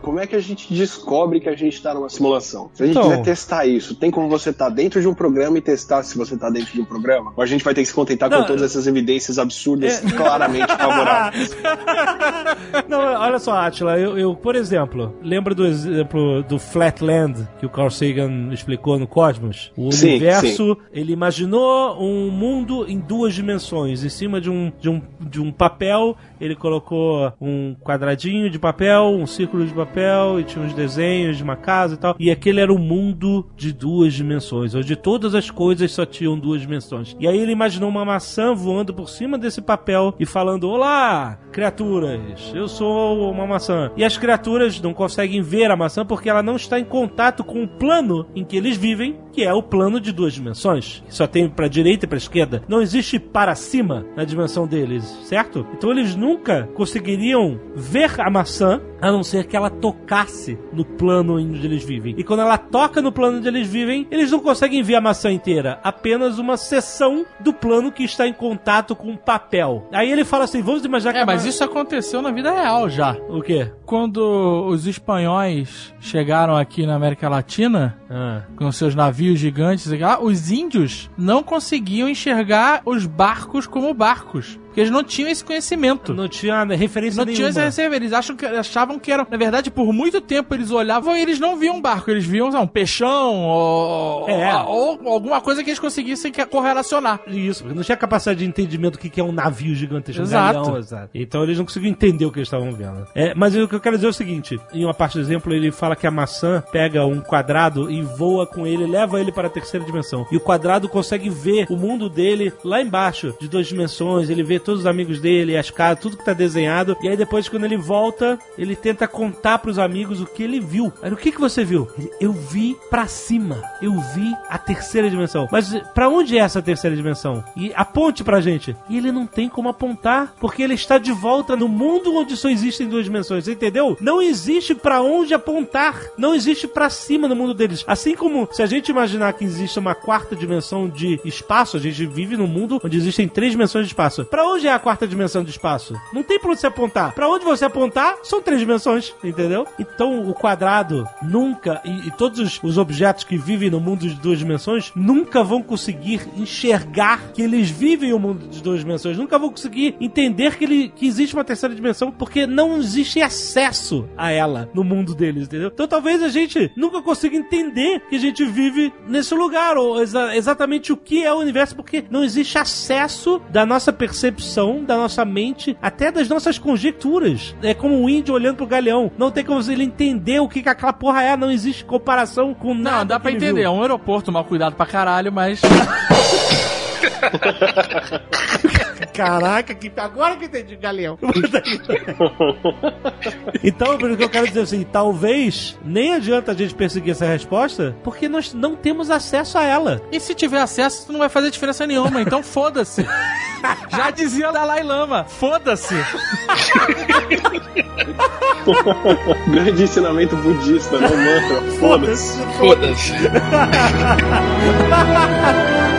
Como é que a gente descobre que a gente está numa simulação? Se a gente Então. quiser testar isso, tem como você estar dentro de um programa e testar se você está dentro de um programa? Ou a gente vai ter que se contentar Não, com todas essas evidências absurdas É. claramente favoráveis? Não, olha só, Atila, eu, eu, por exemplo, lembra do exemplo do Flatland que o Carl Sagan explicou no Cosmos? O Sim, universo, ele imaginou um mundo em duas dimensões. Em cima de um, de um, de um papel, ele colocou um quadradinho de papel, um círculo de papel e tinha uns desenhos de uma casa e tal. E aquele era o mundo de duas dimensões, onde todas as coisas só tinham duas dimensões. E aí ele imaginou uma maçã voando por cima desse papel e falando: Olá, criaturas, eu sou uma maçã. E as criaturas não conseguem ver a maçã porque ela não está em contato com o plano em que eles vivem, que é o plano de duas dimensões. Só tem para direita e para esquerda. Não existe para cima na dimensão deles, certo? Então eles nunca conseguiriam ver a maçã a não ser que ela tocasse no plano onde eles vivem. E quando ela toca no plano onde eles vivem, eles não conseguem ver a maçã inteira, apenas uma seção do plano que está em contato com o papel. Aí ele fala assim: vamos imaginar que É, mas ma- isso aconteceu na vida real já. O quê? Quando os espanhóis chegaram aqui na América Latina, Ah. com seus navios gigantes, e os índios não conseguiam enxergar os barcos como barcos. Porque eles não tinham esse conhecimento. Não tinha referência Não nenhuma. tinham esse receber. Eles acham que, achavam que era. Na verdade, por muito tempo eles olhavam e eles não viam um barco. Eles viam lá, um peixão ou, É. ou, ou alguma coisa que eles conseguissem que- correlacionar. Isso, porque não tinha capacidade de entendimento do que é um navio gigantesco. Exato. galeão, exato. Então eles não conseguiam entender o que eles estavam vendo. É, mas o que eu quero dizer é o seguinte: em uma parte do exemplo, ele fala que a maçã pega um quadrado e voa com ele, leva ele para a terceira dimensão. E o quadrado consegue ver o mundo dele lá embaixo, de duas dimensões. Ele vê todos os amigos dele, as casas, tudo que tá desenhado. E aí depois, quando ele volta, ele tenta contar pros amigos o que ele viu. Aí o que, que você viu? Ele, eu vi pra cima. Eu vi a terceira dimensão. Mas pra onde é essa terceira dimensão? E aponte pra gente. E ele não tem como apontar, porque ele está de volta no mundo onde só existem duas dimensões. Entendeu? Não existe pra onde apontar. Não existe pra cima no mundo deles. Assim como se a gente imaginar que existe uma quarta dimensão de espaço, a gente vive num mundo onde existem três dimensões de espaço. Pra onde é a quarta dimensão do espaço? Não tem pra onde você apontar. Pra onde você apontar, são três dimensões, entendeu? Então o quadrado nunca, e, e todos os, os objetos que vivem no mundo de duas dimensões, nunca vão conseguir enxergar que eles vivem o mundo de duas dimensões. Nunca vão conseguir entender que, ele, que existe uma terceira dimensão, porque não existe acesso a ela no mundo deles, entendeu? Então talvez a gente nunca consiga entender que a gente vive nesse lugar, ou exa exatamente o que é o universo, porque não existe acesso da nossa percepção, da nossa mente, até das nossas conjecturas. É como um índio olhando pro galeão. Não tem como ele entender o que, que aquela porra é, não existe comparação com nada. Não, dá pra entender. viu. É um aeroporto mal cuidado pra caralho, mas. Caraca, que agora que eu entendi galeão. então, isso que eu quero dizer assim, talvez nem adianta a gente perseguir essa resposta, porque nós não temos acesso a ela. E se tiver acesso, isso não vai fazer diferença nenhuma, então foda-se. Já dizia o Dalai Lama, foda-se. Grande ensinamento budista, né? O mantra. Foda-se. Foda-se.